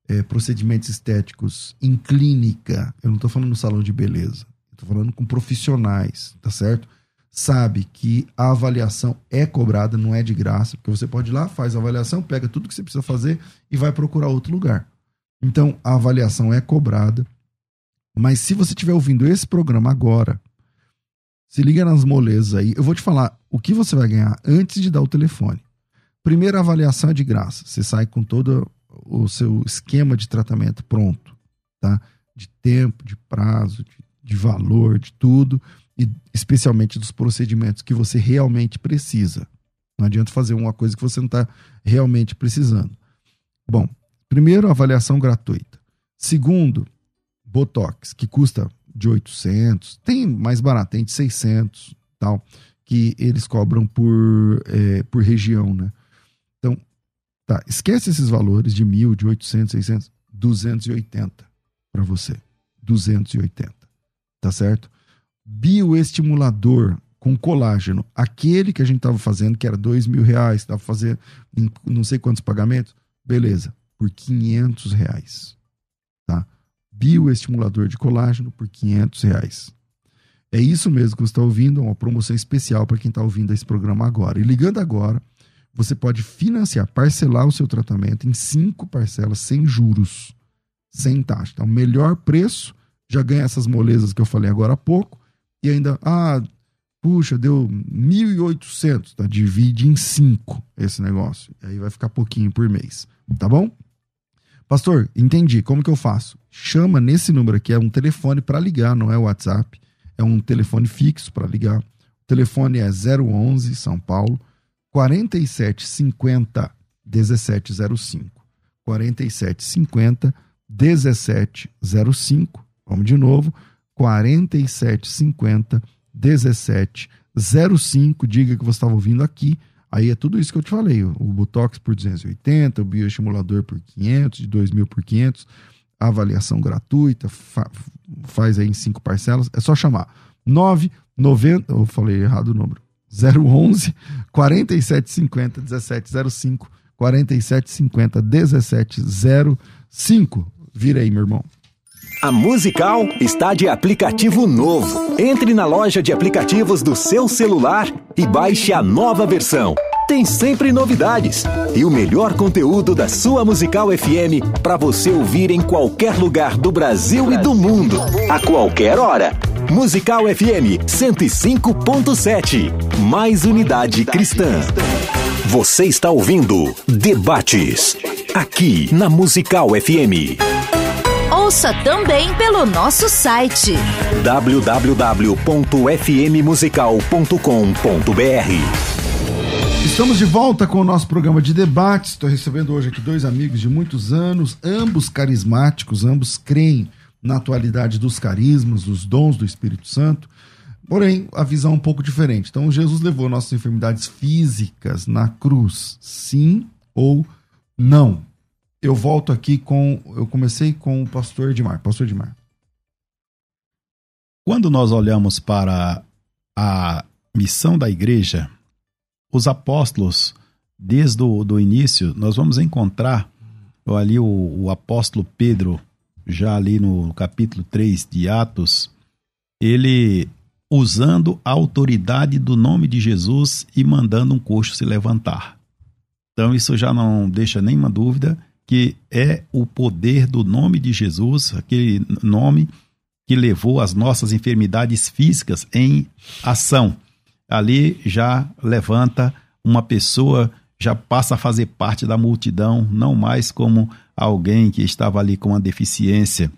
é, procedimentos estéticos em clínica, eu não estou falando no salão de beleza, estou falando com profissionais, tá certo? sabe que a avaliação é cobrada, não é de graça, porque você pode ir lá, faz a avaliação, pega tudo que você precisa fazer e vai procurar outro lugar. Então, a avaliação é cobrada. Mas se você estiver ouvindo esse programa agora, se liga nas molezas aí. Eu vou te falar o que você vai ganhar antes de dar o telefone. Primeira avaliação é de graça. Você sai com todo o seu esquema de tratamento pronto, tá? De tempo, de prazo, de, de valor, de tudo e especialmente dos procedimentos que você realmente precisa. Não adianta fazer uma coisa que você não está realmente precisando. Bom, primeiro, avaliação gratuita. Segundo, Botox, que custa de 800, tem mais barato, tem de 600, tal, que eles cobram por, é, por região, né? Tá, esquece esses valores de mil, de 800, 600, 280 para você. 280, tá certo? bioestimulador com colágeno, aquele que a gente estava fazendo, que era dois mil reais, estava fazendo não sei quantos pagamentos, beleza, por 500 reais, tá? Bioestimulador de colágeno por 500 reais. É isso mesmo que você está ouvindo, uma promoção especial para quem está ouvindo esse programa agora. E ligando agora, você pode financiar, parcelar o seu tratamento em cinco parcelas sem juros, sem taxa. Então, melhor preço já ganha essas molezas que eu falei agora há pouco e ainda, ah, puxa, deu 1.800, tá? Divide em 5 esse negócio. E aí vai ficar pouquinho por mês, tá bom? Pastor, entendi. Como que eu faço? Chama nesse número aqui, é um telefone para ligar, não é WhatsApp. É um telefone fixo para ligar. O telefone é 011 São Paulo 4750 1705. 4750 1705. Vamos de novo. 4750 1705. Diga que você estava ouvindo aqui. Aí é tudo isso que eu te falei: o Botox por 280, o bioestimulador por 500, de 2 mil por 500, a avaliação gratuita, fa faz aí em cinco parcelas. É só chamar 990, eu falei errado o número, 011 4750 1705 4750 1705. Vira aí, meu irmão. A Musical está de aplicativo novo. Entre na loja de aplicativos do seu celular e baixe a nova versão. Tem sempre novidades e o melhor conteúdo da sua Musical FM para você ouvir em qualquer lugar do Brasil e do mundo, a qualquer hora. Musical FM 105.7. Mais unidade cristã. Você está ouvindo Debates aqui na Musical FM. Ouça também pelo nosso site www.fmmusical.com.br. Estamos de volta com o nosso programa de debates. Estou recebendo hoje aqui dois amigos de muitos anos, ambos carismáticos, ambos creem na atualidade dos carismas, dos dons do Espírito Santo. Porém, a visão é um pouco diferente. Então, Jesus levou nossas enfermidades físicas na cruz, sim ou não? eu volto aqui com. Eu comecei com o pastor Edmar. Pastor Edmar. Quando nós olhamos para a missão da igreja, os apóstolos, desde o do início, nós vamos encontrar ali o, o apóstolo Pedro, já ali no capítulo 3 de Atos, ele usando a autoridade do nome de Jesus e mandando um coxo se levantar. Então isso já não deixa nenhuma dúvida que é o poder do nome de Jesus, aquele nome que levou as nossas enfermidades físicas em ação. Ali já levanta uma pessoa, já passa a fazer parte da multidão, não mais como alguém que estava ali com uma deficiência.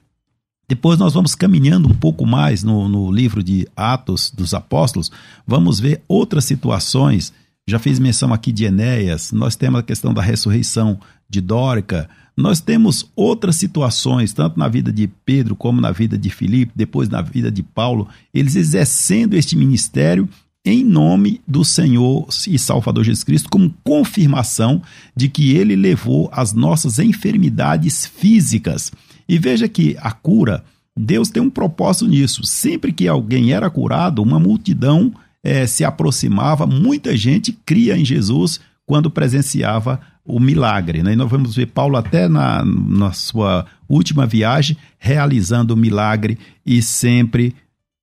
Depois nós vamos caminhando um pouco mais no, no livro de Atos dos Apóstolos, vamos ver outras situações. Já fiz menção aqui de Enéas, nós temos a questão da ressurreição de Dórica. Nós temos outras situações, tanto na vida de Pedro como na vida de Filipe, depois na vida de Paulo, eles exercendo este ministério em nome do Senhor e Salvador Jesus Cristo, como confirmação de que ele levou as nossas enfermidades físicas. E veja que a cura, Deus tem um propósito nisso. Sempre que alguém era curado, uma multidão é, se aproximava, muita gente cria em Jesus quando presenciava o milagre. Né? E nós vamos ver Paulo até na, na sua última viagem realizando o milagre e sempre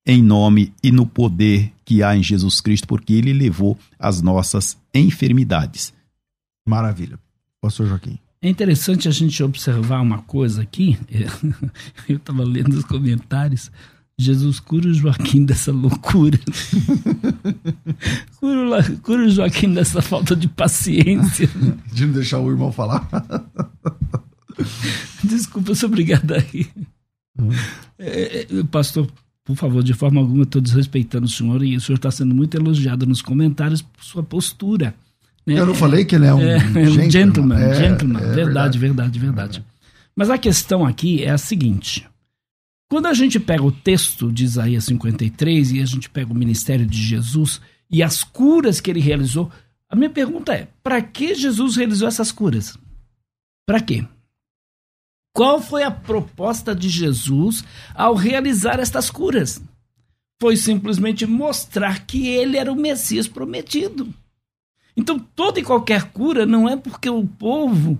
em nome e no poder que há em Jesus Cristo, porque ele levou as nossas enfermidades. Maravilha. Pastor Joaquim. É interessante a gente observar uma coisa aqui. Eu estava lendo os comentários. Jesus cura o Joaquim dessa loucura. cura, cura o Joaquim dessa falta de paciência. De não deixar o irmão falar. Desculpa, eu sou obrigado aí. Hum. É, é, pastor, por favor, de forma alguma, estou desrespeitando o senhor e o senhor está sendo muito elogiado nos comentários por sua postura. Né? Eu não falei que ele é um é, gentleman. gentleman, é, gentleman. É verdade, verdade, verdade, verdade. Mas a questão aqui é a seguinte quando a gente pega o texto de Isaías 53 e a gente pega o ministério de Jesus e as curas que ele realizou, a minha pergunta é: para que Jesus realizou essas curas? Para quê? Qual foi a proposta de Jesus ao realizar estas curas? Foi simplesmente mostrar que ele era o Messias prometido. Então, toda e qualquer cura não é porque o povo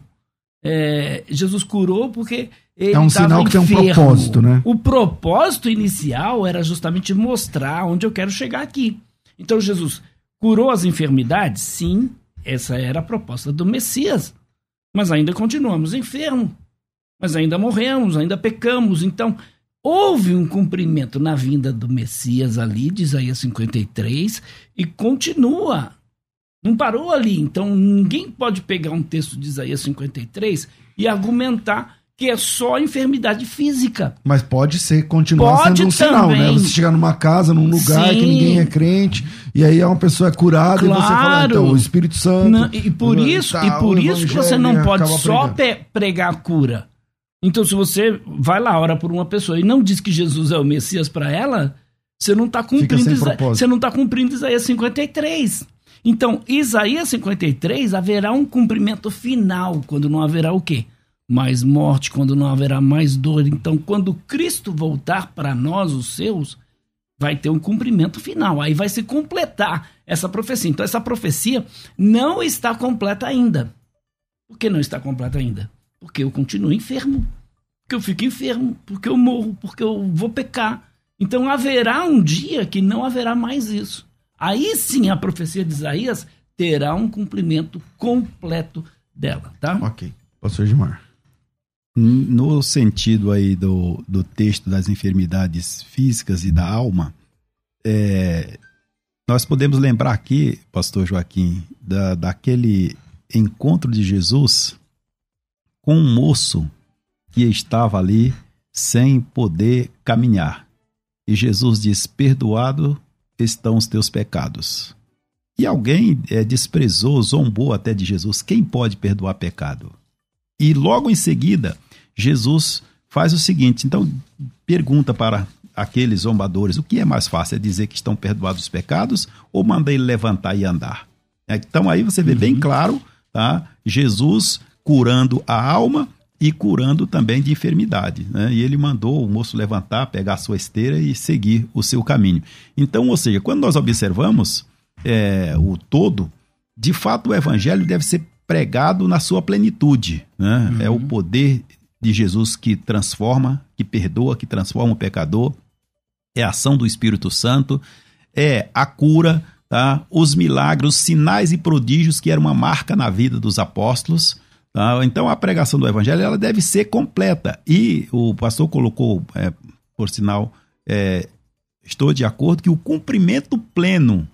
é, Jesus curou porque ele é um sinal que enfermo. tem um propósito, né? O propósito inicial era justamente mostrar onde eu quero chegar aqui. Então Jesus curou as enfermidades? Sim, essa era a proposta do Messias. Mas ainda continuamos enfermos. Mas ainda morremos, ainda pecamos. Então, houve um cumprimento na vinda do Messias ali, de Isaías 53, e continua. Não parou ali. Então, ninguém pode pegar um texto de Isaías 53 e argumentar que é só enfermidade física. Mas pode ser, continuar pode sendo um também. sinal, né? Você chegar numa casa, num lugar Sim. que ninguém é crente, e aí uma pessoa é curada claro. e você fala, ah, então, o Espírito Santo. Não, e por isso, e, e por isso que você não pode só pregar a cura. Então, se você vai lá, ora por uma pessoa e não diz que Jesus é o Messias para ela, você não está cumprindo, você não está cumprindo Isaías 53. Então, Isaías 53 haverá um cumprimento final, quando não haverá o quê? mais morte, quando não haverá mais dor. Então, quando Cristo voltar para nós, os seus, vai ter um cumprimento final. Aí vai se completar essa profecia. Então, essa profecia não está completa ainda. Por que não está completa ainda? Porque eu continuo enfermo. porque eu fico enfermo, porque eu morro, porque eu vou pecar. Então haverá um dia que não haverá mais isso. Aí sim a profecia de Isaías terá um cumprimento completo dela, tá? Ok. Pastor Gilmar. No sentido aí do, do texto das enfermidades físicas e da alma, é, nós podemos lembrar aqui, pastor Joaquim, da, daquele encontro de Jesus com um moço que estava ali sem poder caminhar. E Jesus diz: Perdoado estão os teus pecados. E alguém é, desprezou, zombou até de Jesus. Quem pode perdoar pecado? E logo em seguida, Jesus faz o seguinte: então, pergunta para aqueles zombadores: o que é mais fácil? É dizer que estão perdoados os pecados ou manda ele levantar e andar? Então, aí você vê uhum. bem claro tá? Jesus curando a alma e curando também de enfermidade. Né? E ele mandou o moço levantar, pegar a sua esteira e seguir o seu caminho. Então, ou seja, quando nós observamos é, o todo, de fato o evangelho deve ser pregado na sua plenitude. Né? Uhum. É o poder de Jesus que transforma, que perdoa, que transforma o pecador, é a ação do Espírito Santo, é a cura, tá? os milagres, os sinais e prodígios que era uma marca na vida dos apóstolos. Tá? Então a pregação do Evangelho ela deve ser completa. E o pastor colocou, é, por sinal, é, estou de acordo que o cumprimento pleno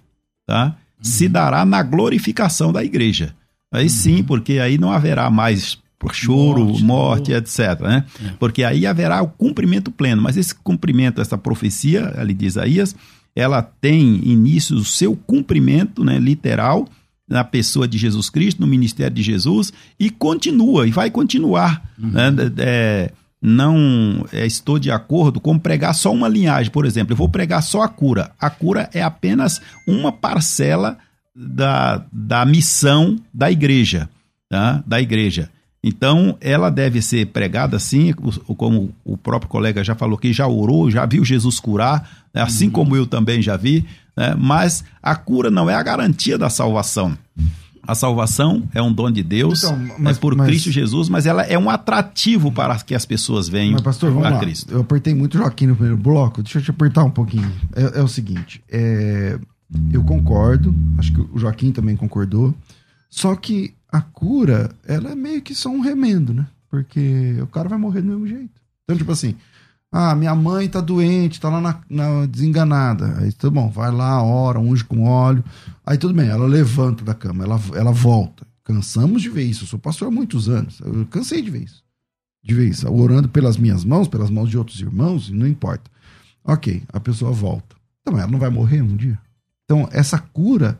tá? Uhum. se dará na glorificação da igreja. Aí uhum. sim, porque aí não haverá mais choro, morte, morte etc. Né? É. Porque aí haverá o cumprimento pleno. Mas esse cumprimento, essa profecia ali de Isaías, ela tem início o seu cumprimento né, literal na pessoa de Jesus Cristo, no ministério de Jesus, e continua, e vai continuar. Uhum. Né? É, não é, estou de acordo com pregar só uma linhagem, por exemplo, eu vou pregar só a cura. A cura é apenas uma parcela da, da missão da igreja, tá? da igreja. Então, ela deve ser pregada assim, como o próprio colega já falou que já orou, já viu Jesus curar, né? assim uhum. como eu também já vi, né? mas a cura não é a garantia da salvação. A salvação é um dom de Deus, então, mas, é por mas, Cristo Jesus, mas ela é um atrativo para que as pessoas venham mas pastor, vamos a lá. Cristo. Eu apertei muito Joaquim no primeiro bloco, deixa eu te apertar um pouquinho. É, é o seguinte, é, eu concordo, acho que o Joaquim também concordou, só que a cura, ela é meio que só um remendo, né? Porque o cara vai morrer do mesmo jeito. Então, tipo assim, ah, minha mãe tá doente, tá lá na, na desenganada. Aí tudo bom, vai lá, ora, unge com óleo. Aí tudo bem, ela levanta da cama, ela, ela volta. Cansamos de ver isso. Eu sou pastor há muitos anos. Eu cansei de ver isso. De ver isso. Orando pelas minhas mãos, pelas mãos de outros irmãos, não importa. Ok, a pessoa volta. Então, ela não vai morrer um dia? Então, essa cura,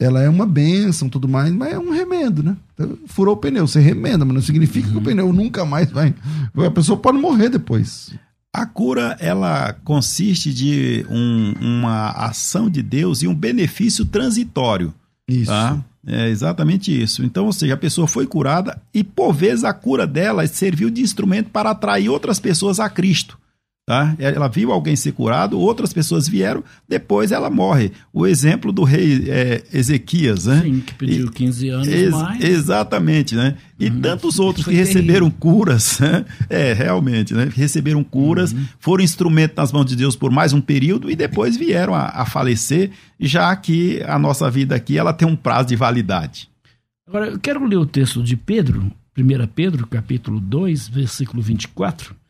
ela é uma bênção, tudo mais, mas é um remendo, né? Então, furou o pneu, você remenda, mas não significa uhum. que o pneu nunca mais vai. A pessoa pode morrer depois. A cura ela consiste de um, uma ação de Deus e um benefício transitório. Isso. Tá? É exatamente isso. Então, ou seja, a pessoa foi curada e por vezes a cura dela serviu de instrumento para atrair outras pessoas a Cristo. Tá? Ela viu alguém ser curado, outras pessoas vieram, depois ela morre. O exemplo do rei é, Ezequias, né? Sim, que pediu e, 15 anos ex mais. Exatamente, né? E uhum. tantos outros que receberam terrível. curas, né? é, realmente, né? Receberam curas, uhum. foram instrumento nas mãos de Deus por mais um período e depois vieram a, a falecer, já que a nossa vida aqui ela tem um prazo de validade. Agora, eu quero ler o texto de Pedro, 1 Pedro, capítulo 2, versículo 24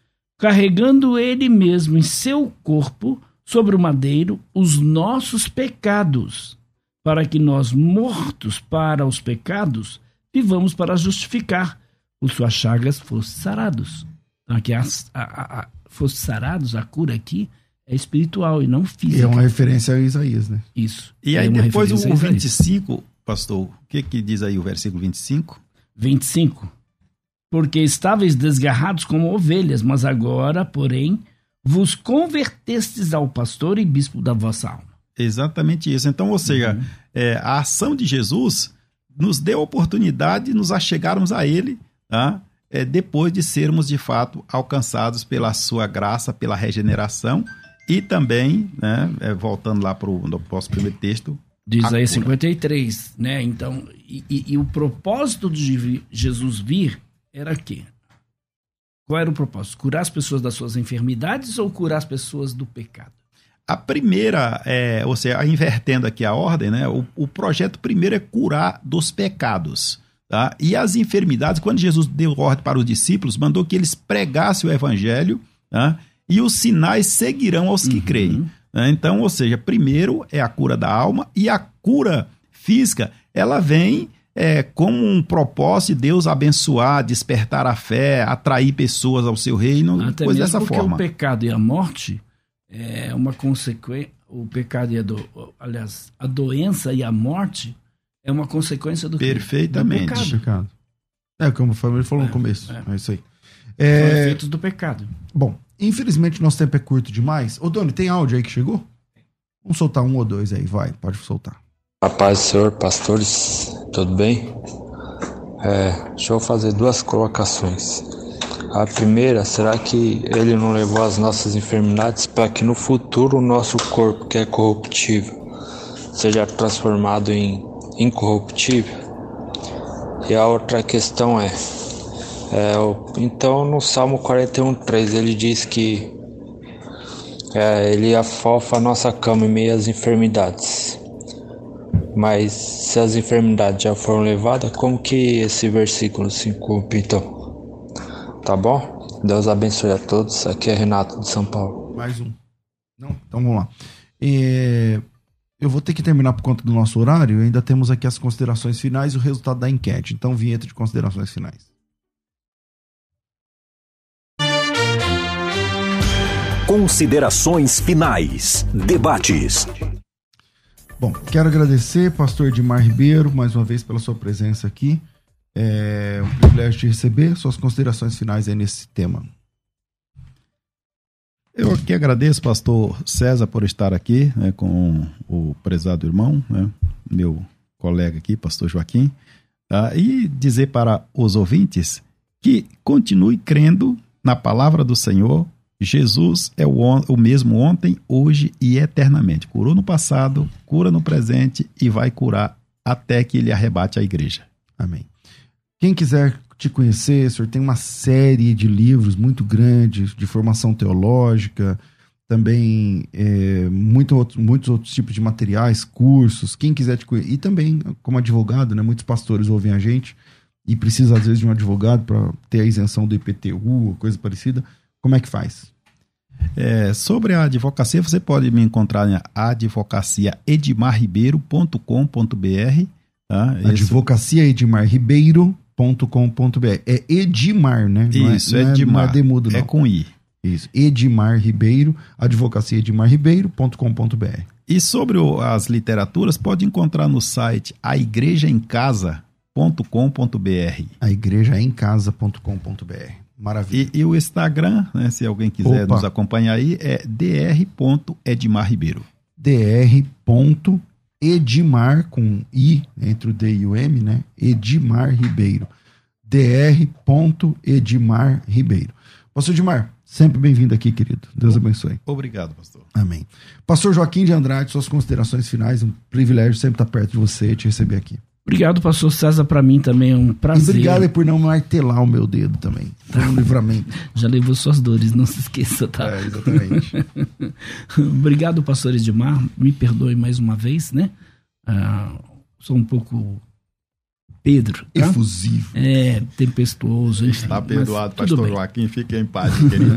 carregando ele mesmo em seu corpo sobre o madeiro os nossos pecados, para que nós, mortos para os pecados, vivamos para justificar. Por suas chagas fossem sarados. Então, aqui, a, a, a, fossem sarados, a cura aqui é espiritual e não física. É uma referência a Isaías, né? Isso. E aí, é depois o 25, pastor, o que, que diz aí o versículo 25? 25 porque estáveis desgarrados como ovelhas, mas agora, porém, vos convertestes ao pastor e bispo da vossa alma. Exatamente isso. Então, ou seja, uhum. é, a ação de Jesus nos deu a oportunidade de nos achegarmos a Ele, tá? é, depois de sermos de fato alcançados pela Sua graça, pela regeneração e também, né, é, voltando lá para o nosso primeiro texto. Diz aí 53, né? Então, e, e, e o propósito de Jesus vir era que Qual era o propósito? Curar as pessoas das suas enfermidades ou curar as pessoas do pecado? A primeira, é, ou seja, invertendo aqui a ordem, né? O, o projeto primeiro é curar dos pecados. Tá? E as enfermidades, quando Jesus deu ordem para os discípulos, mandou que eles pregassem o evangelho tá? e os sinais seguirão aos que uhum. creem. Né? Então, ou seja, primeiro é a cura da alma e a cura física, ela vem é, como um propósito de Deus abençoar, despertar a fé, atrair pessoas ao seu reino, Até coisa dessa porque forma. o pecado e a morte é uma consequência, o pecado e a do, aliás, a doença e a morte é uma consequência do Perfeitamente. Do pecado. pecado. É, como o Fábio falou é, no começo. É, é isso aí. É... São efeitos do pecado. Bom, infelizmente nosso tempo é curto demais. Ô, Doni, tem áudio aí que chegou? Vamos soltar um ou dois aí, vai, pode soltar. A paz do Senhor, pastores, tudo bem? É, deixa eu fazer duas colocações. A primeira, será que ele não levou as nossas enfermidades para que no futuro o nosso corpo, que é corruptível, seja transformado em incorruptível? E a outra questão é, é então no Salmo 41,3 ele diz que é, ele afofa a nossa cama em meio às enfermidades. Mas se as enfermidades já foram levadas, como que esse versículo se cumpre então? Tá bom? Deus abençoe a todos. Aqui é Renato de São Paulo. Mais um. Não? Então vamos lá. É, eu vou ter que terminar por conta do nosso horário. Ainda temos aqui as considerações finais e o resultado da enquete. Então, vinheta de considerações finais. Considerações finais. Debates. Bom, quero agradecer, pastor Edmar Ribeiro, mais uma vez pela sua presença aqui. É um privilégio te receber. Suas considerações finais aí nesse tema. Eu aqui agradeço, pastor César, por estar aqui né, com o prezado irmão, né, meu colega aqui, pastor Joaquim, tá, e dizer para os ouvintes que continue crendo na palavra do Senhor, Jesus é o, o mesmo ontem, hoje e eternamente. Curou no passado, cura no presente e vai curar até que ele arrebate a igreja. Amém. Quem quiser te conhecer, o senhor tem uma série de livros muito grandes de formação teológica, também é, muito outro, muitos outros tipos de materiais, cursos. Quem quiser te conhecer, e também como advogado, né? Muitos pastores ouvem a gente e precisa às vezes de um advogado para ter a isenção do IPTU, coisa parecida. Como é que faz? É, sobre a advocacia, você pode me encontrar em advocaciaedmarribeiro.com.br. Tá? Advocacia Edmar Ribeiro.com.br. É Edmar, né? Isso, não é, Edmar. Não é, demudo, não. É com I. Isso, Edmar Ribeiro, advocacia edmarribeiro.com.br. E sobre o, as literaturas, pode encontrar no site aigrejaemcasa.com.br. Aigrejaemcasa.com.br. Maravilha. E, e, o Instagram, né, se alguém quiser Opa. nos acompanhar aí, é dr.edmar Ribeiro. dr.edmar com I entre o D e o M, né? Edmar Ribeiro. dr.edmar Ribeiro. Pastor Edmar, sempre bem-vindo aqui, querido. Deus abençoe. Obrigado, pastor. Amém. Pastor Joaquim de Andrade, suas considerações finais, um privilégio sempre estar perto de você e te receber aqui. Obrigado, pastor César. Para mim também é um prazer. E obrigado por não martelar o meu dedo também. Um livramento. Já levou suas dores, não se esqueça, tá? É, exatamente. obrigado, pastor Edmar. Me perdoe mais uma vez, né? Ah, sou um pouco Pedro. Tá? Efusivo. É, tempestuoso. Está perdoado, pastor bem. Joaquim. Fique em paz, querido.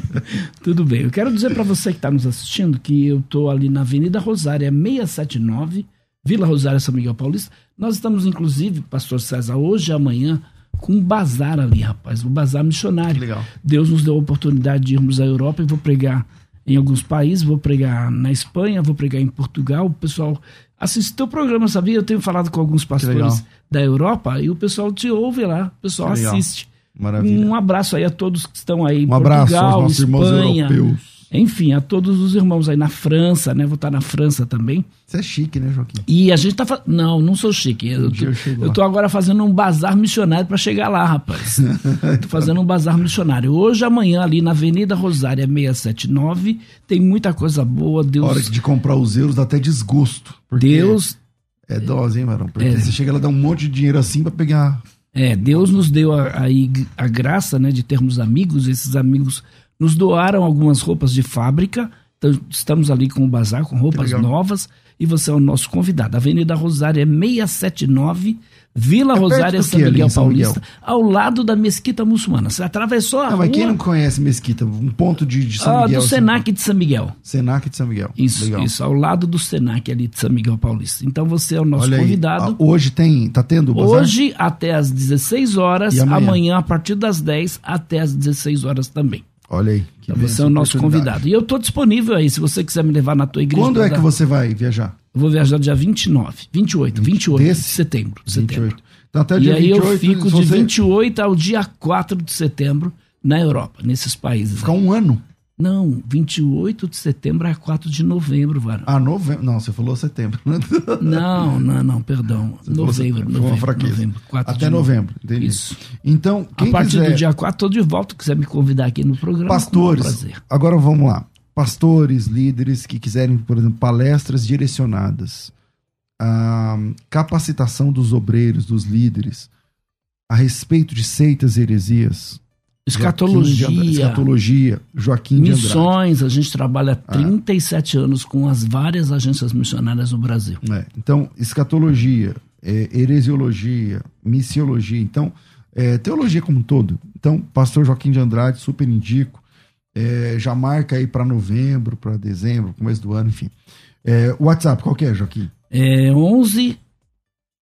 tudo bem. Eu quero dizer para você que está nos assistindo que eu estou ali na Avenida Rosária 679 Vila Rosário São Miguel Paulista. Nós estamos, inclusive, pastor César, hoje e amanhã, com um bazar ali, rapaz, um bazar missionário. Legal. Deus nos deu a oportunidade de irmos à Europa e vou pregar em alguns países, vou pregar na Espanha, vou pregar em Portugal. O pessoal assistiu o programa, sabia? Eu tenho falado com alguns pastores da Europa e o pessoal te ouve lá, o pessoal assiste. Maravilha. Um abraço aí a todos que estão aí. Um Portugal, abraço aos nossos Espanha, irmãos europeus. Enfim, a todos os irmãos aí na França, né? Vou estar na França também. Você é chique, né, Joaquim? E a gente tá fazendo. Não, não sou chique. Eu, tô, eu, tô agora fazendo um bazar missionário para chegar lá, rapaz. tô fazendo um bazar missionário. Hoje, amanhã, ali na Avenida Rosária 679, tem muita coisa boa. Deus... A hora de comprar os euros dá até desgosto. Deus. É dose, hein, Marão? Porque é. você chega lá, dá um monte de dinheiro assim para pegar É, Deus nos deu a, a, a, graça né, de termos amigos, esses amigos nos doaram algumas roupas de fábrica, então estamos ali com o bazar, com roupas novas, e você é o nosso convidado. Avenida Rosário é 679 Vila é Rosária, São Miguel, São Paulista, Miguel? ao lado da Mesquita Muçulmana. Você atravessou a não, rua... Mas quem não conhece Mesquita? Um ponto de, de São ah, Miguel. do Senac de São Miguel. Senac de São Miguel. Isso, Legal. isso, ao lado do Senac ali de São Miguel Paulista. Então você é o nosso Olha convidado. Aí. Hoje tem, tá tendo bazar? Hoje até às 16 horas, amanhã? amanhã? a partir das 10 até às 16 horas também. Olha aí. Então você é o nosso convidado. E eu estou disponível aí, se você quiser me levar na tua igreja. Quando é que você vai viajar? Eu vou viajar dia 29, 28, 28 Desse? de setembro. 28. setembro. Então, até dia e aí 28, eu fico de você... 28 ao dia 4 de setembro na Europa, nesses países. Ficar um ano? Não, 28 de setembro a 4 de novembro, Varão. Ah, novembro? Não, você falou setembro. não, não, não, perdão. Você novembro, novembro, uma fraqueza. novembro. Até novembro, entendi. Isso. Então, quem A partir quiser... do dia 4, estou de volta. Quiser me convidar aqui no programa, Pastores, agora vamos lá. Pastores, líderes que quiserem, por exemplo, palestras direcionadas a capacitação dos obreiros, dos líderes, a respeito de seitas e heresias. Escatologia. Joaquim escatologia, Joaquim Missões, a gente trabalha há 37 ah. anos com as várias agências missionárias no Brasil. É, então, escatologia, é, heresiologia, missiologia, então, é, teologia como um todo. Então, pastor Joaquim de Andrade, super indico. É, já marca aí para novembro, para dezembro, começo do ano, enfim. É, WhatsApp, qual que é, Joaquim? É 11,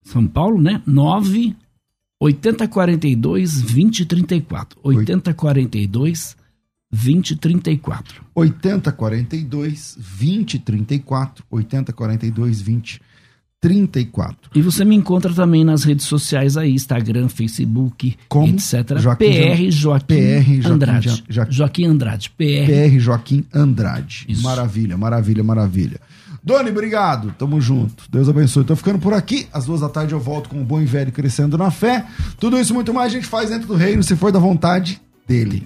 São Paulo, né? 9 8042 2034. 8042 2034. 8042 2034. 8042 2034. E você me encontra também nas redes sociais aí, Instagram, Facebook, Como? etc. Joaquim PR Joaquim, PR Joaquim Andrade. Joaquim Andrade. PR, PR Joaquim Andrade. Isso. Maravilha, maravilha, maravilha. Doni, obrigado. Tamo junto. Deus abençoe. Tô ficando por aqui. Às duas da tarde eu volto com o bom e velho crescendo na fé. Tudo isso muito mais a gente faz dentro do reino, se for da vontade dele.